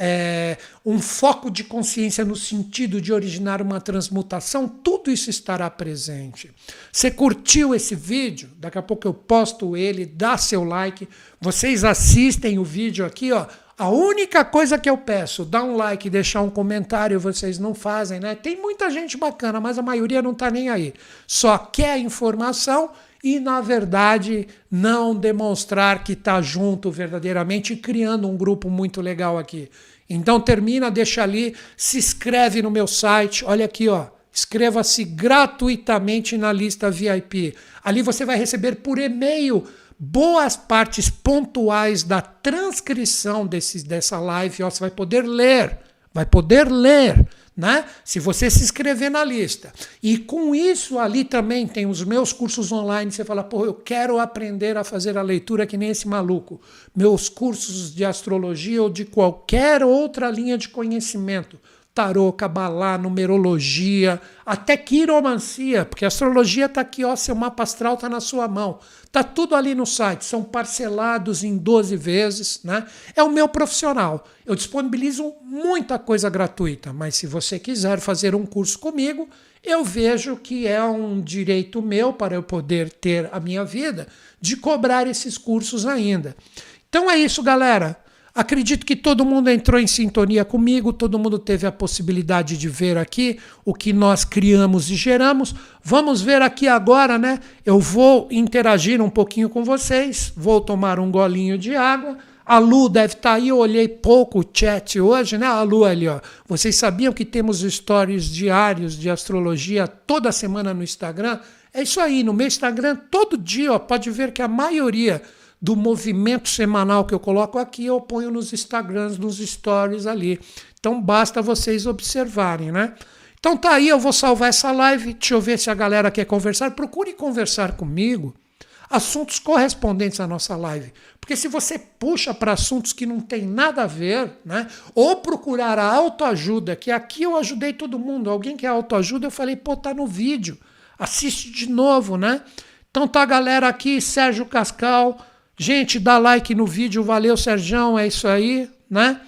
[SPEAKER 1] é, um foco de consciência no sentido de originar uma transmutação, tudo isso estará presente. Você curtiu esse vídeo? Daqui a pouco eu posto ele, dá seu like. Vocês assistem o vídeo aqui, ó. A única coisa que eu peço, dá um like, deixar um comentário, vocês não fazem, né? Tem muita gente bacana, mas a maioria não está nem aí. Só quer informação e, na verdade, não demonstrar que está junto verdadeiramente, criando um grupo muito legal aqui. Então termina, deixa ali, se inscreve no meu site, olha aqui, ó. Inscreva-se gratuitamente na lista VIP. Ali você vai receber por e-mail boas partes pontuais da transcrição desse, dessa live. Ó, você vai poder ler, vai poder ler né? Se você se inscrever na lista. E com isso ali também tem os meus cursos online, você fala, pô, eu quero aprender a fazer a leitura que nem esse maluco. Meus cursos de astrologia ou de qualquer outra linha de conhecimento tarô, cabalá, numerologia, até quiromancia, porque a astrologia está aqui, ó, seu mapa astral está na sua mão. Está tudo ali no site, são parcelados em 12 vezes. Né? É o meu profissional. Eu disponibilizo muita coisa gratuita, mas se você quiser fazer um curso comigo, eu vejo que é um direito meu para eu poder ter a minha vida de cobrar esses cursos ainda. Então é isso, galera. Acredito que todo mundo entrou em sintonia comigo, todo mundo teve a possibilidade de ver aqui o que nós criamos e geramos. Vamos ver aqui agora, né? Eu vou interagir um pouquinho com vocês, vou tomar um golinho de água. A Lu deve estar tá aí, eu olhei pouco o chat hoje, né? A Lu ali, ó. Vocês sabiam que temos stories diários de astrologia toda semana no Instagram? É isso aí, no meu Instagram, todo dia, ó, pode ver que a maioria do movimento semanal que eu coloco aqui, eu ponho nos Instagrams, nos stories ali. Então basta vocês observarem, né? Então tá aí, eu vou salvar essa live. Deixa eu ver se a galera quer conversar. Procure conversar comigo assuntos correspondentes à nossa live. Porque se você puxa para assuntos que não tem nada a ver, né? Ou procurar a autoajuda, que aqui eu ajudei todo mundo. Alguém que é autoajuda, eu falei, pô, tá no vídeo. Assiste de novo, né? Então tá a galera aqui, Sérgio Cascal, Gente, dá like no vídeo, valeu Serjão, é isso aí, né?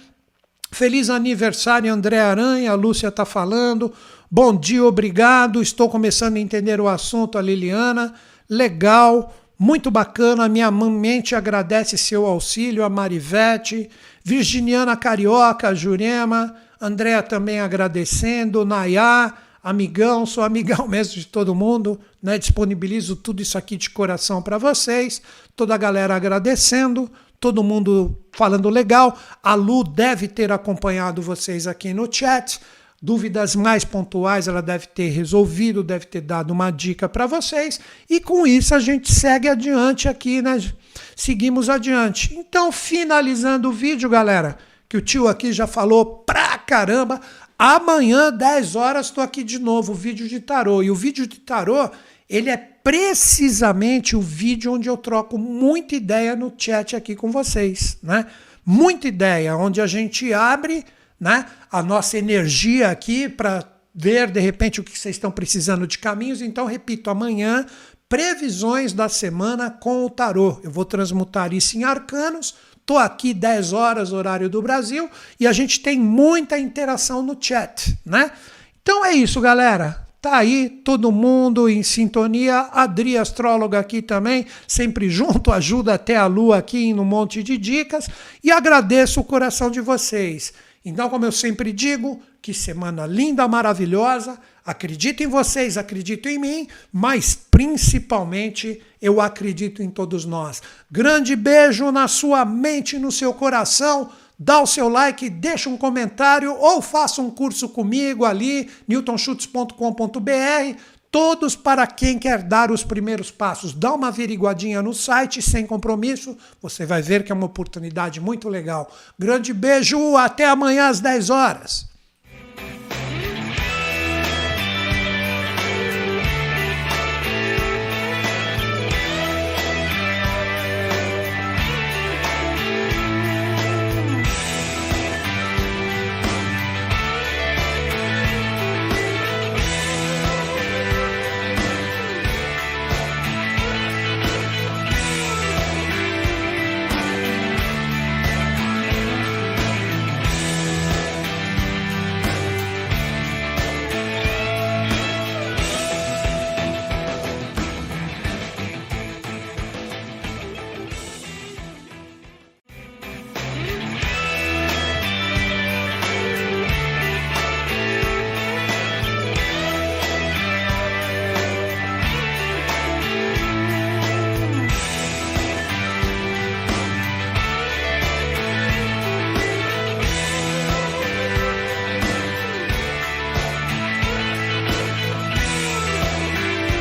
[SPEAKER 1] Feliz aniversário, André Aranha, a Lúcia está falando. Bom dia, obrigado. Estou começando a entender o assunto, a Liliana. Legal, muito bacana. Minha mente agradece seu auxílio, a Marivete, Virginiana Carioca, Jurema, Andréa também agradecendo, Nayá, amigão, sou amigão mesmo de todo mundo, né? Disponibilizo tudo isso aqui de coração para vocês. Toda a galera agradecendo, todo mundo falando legal. A Lu deve ter acompanhado vocês aqui no chat. Dúvidas mais pontuais ela deve ter resolvido, deve ter dado uma dica para vocês. E com isso a gente segue adiante aqui, né? Seguimos adiante. Então, finalizando o vídeo, galera, que o tio aqui já falou pra caramba. Amanhã, 10 horas, estou aqui de novo, o vídeo de tarô. E o vídeo de tarô, ele é precisamente o vídeo onde eu troco muita ideia no chat aqui com vocês, né? Muita ideia, onde a gente abre né, a nossa energia aqui para ver de repente o que vocês estão precisando de caminhos. Então, repito, amanhã, previsões da semana com o tarô. Eu vou transmutar isso em arcanos. Estou aqui 10 horas, horário do Brasil, e a gente tem muita interação no chat, né? Então é isso, galera. Tá aí todo mundo em sintonia. Adri, astróloga aqui também, sempre junto, ajuda até a lua aqui no monte de dicas. E agradeço o coração de vocês. Então, como eu sempre digo, que semana linda, maravilhosa. Acredito em vocês, acredito em mim, mas principalmente eu acredito em todos nós. Grande beijo na sua mente no seu coração. Dá o seu like, deixa um comentário ou faça um curso comigo ali, newtonschutz.com.br todos para quem quer dar os primeiros passos. Dá uma averiguadinha no site sem compromisso, você vai ver que é uma oportunidade muito legal. Grande beijo, até amanhã às 10 horas.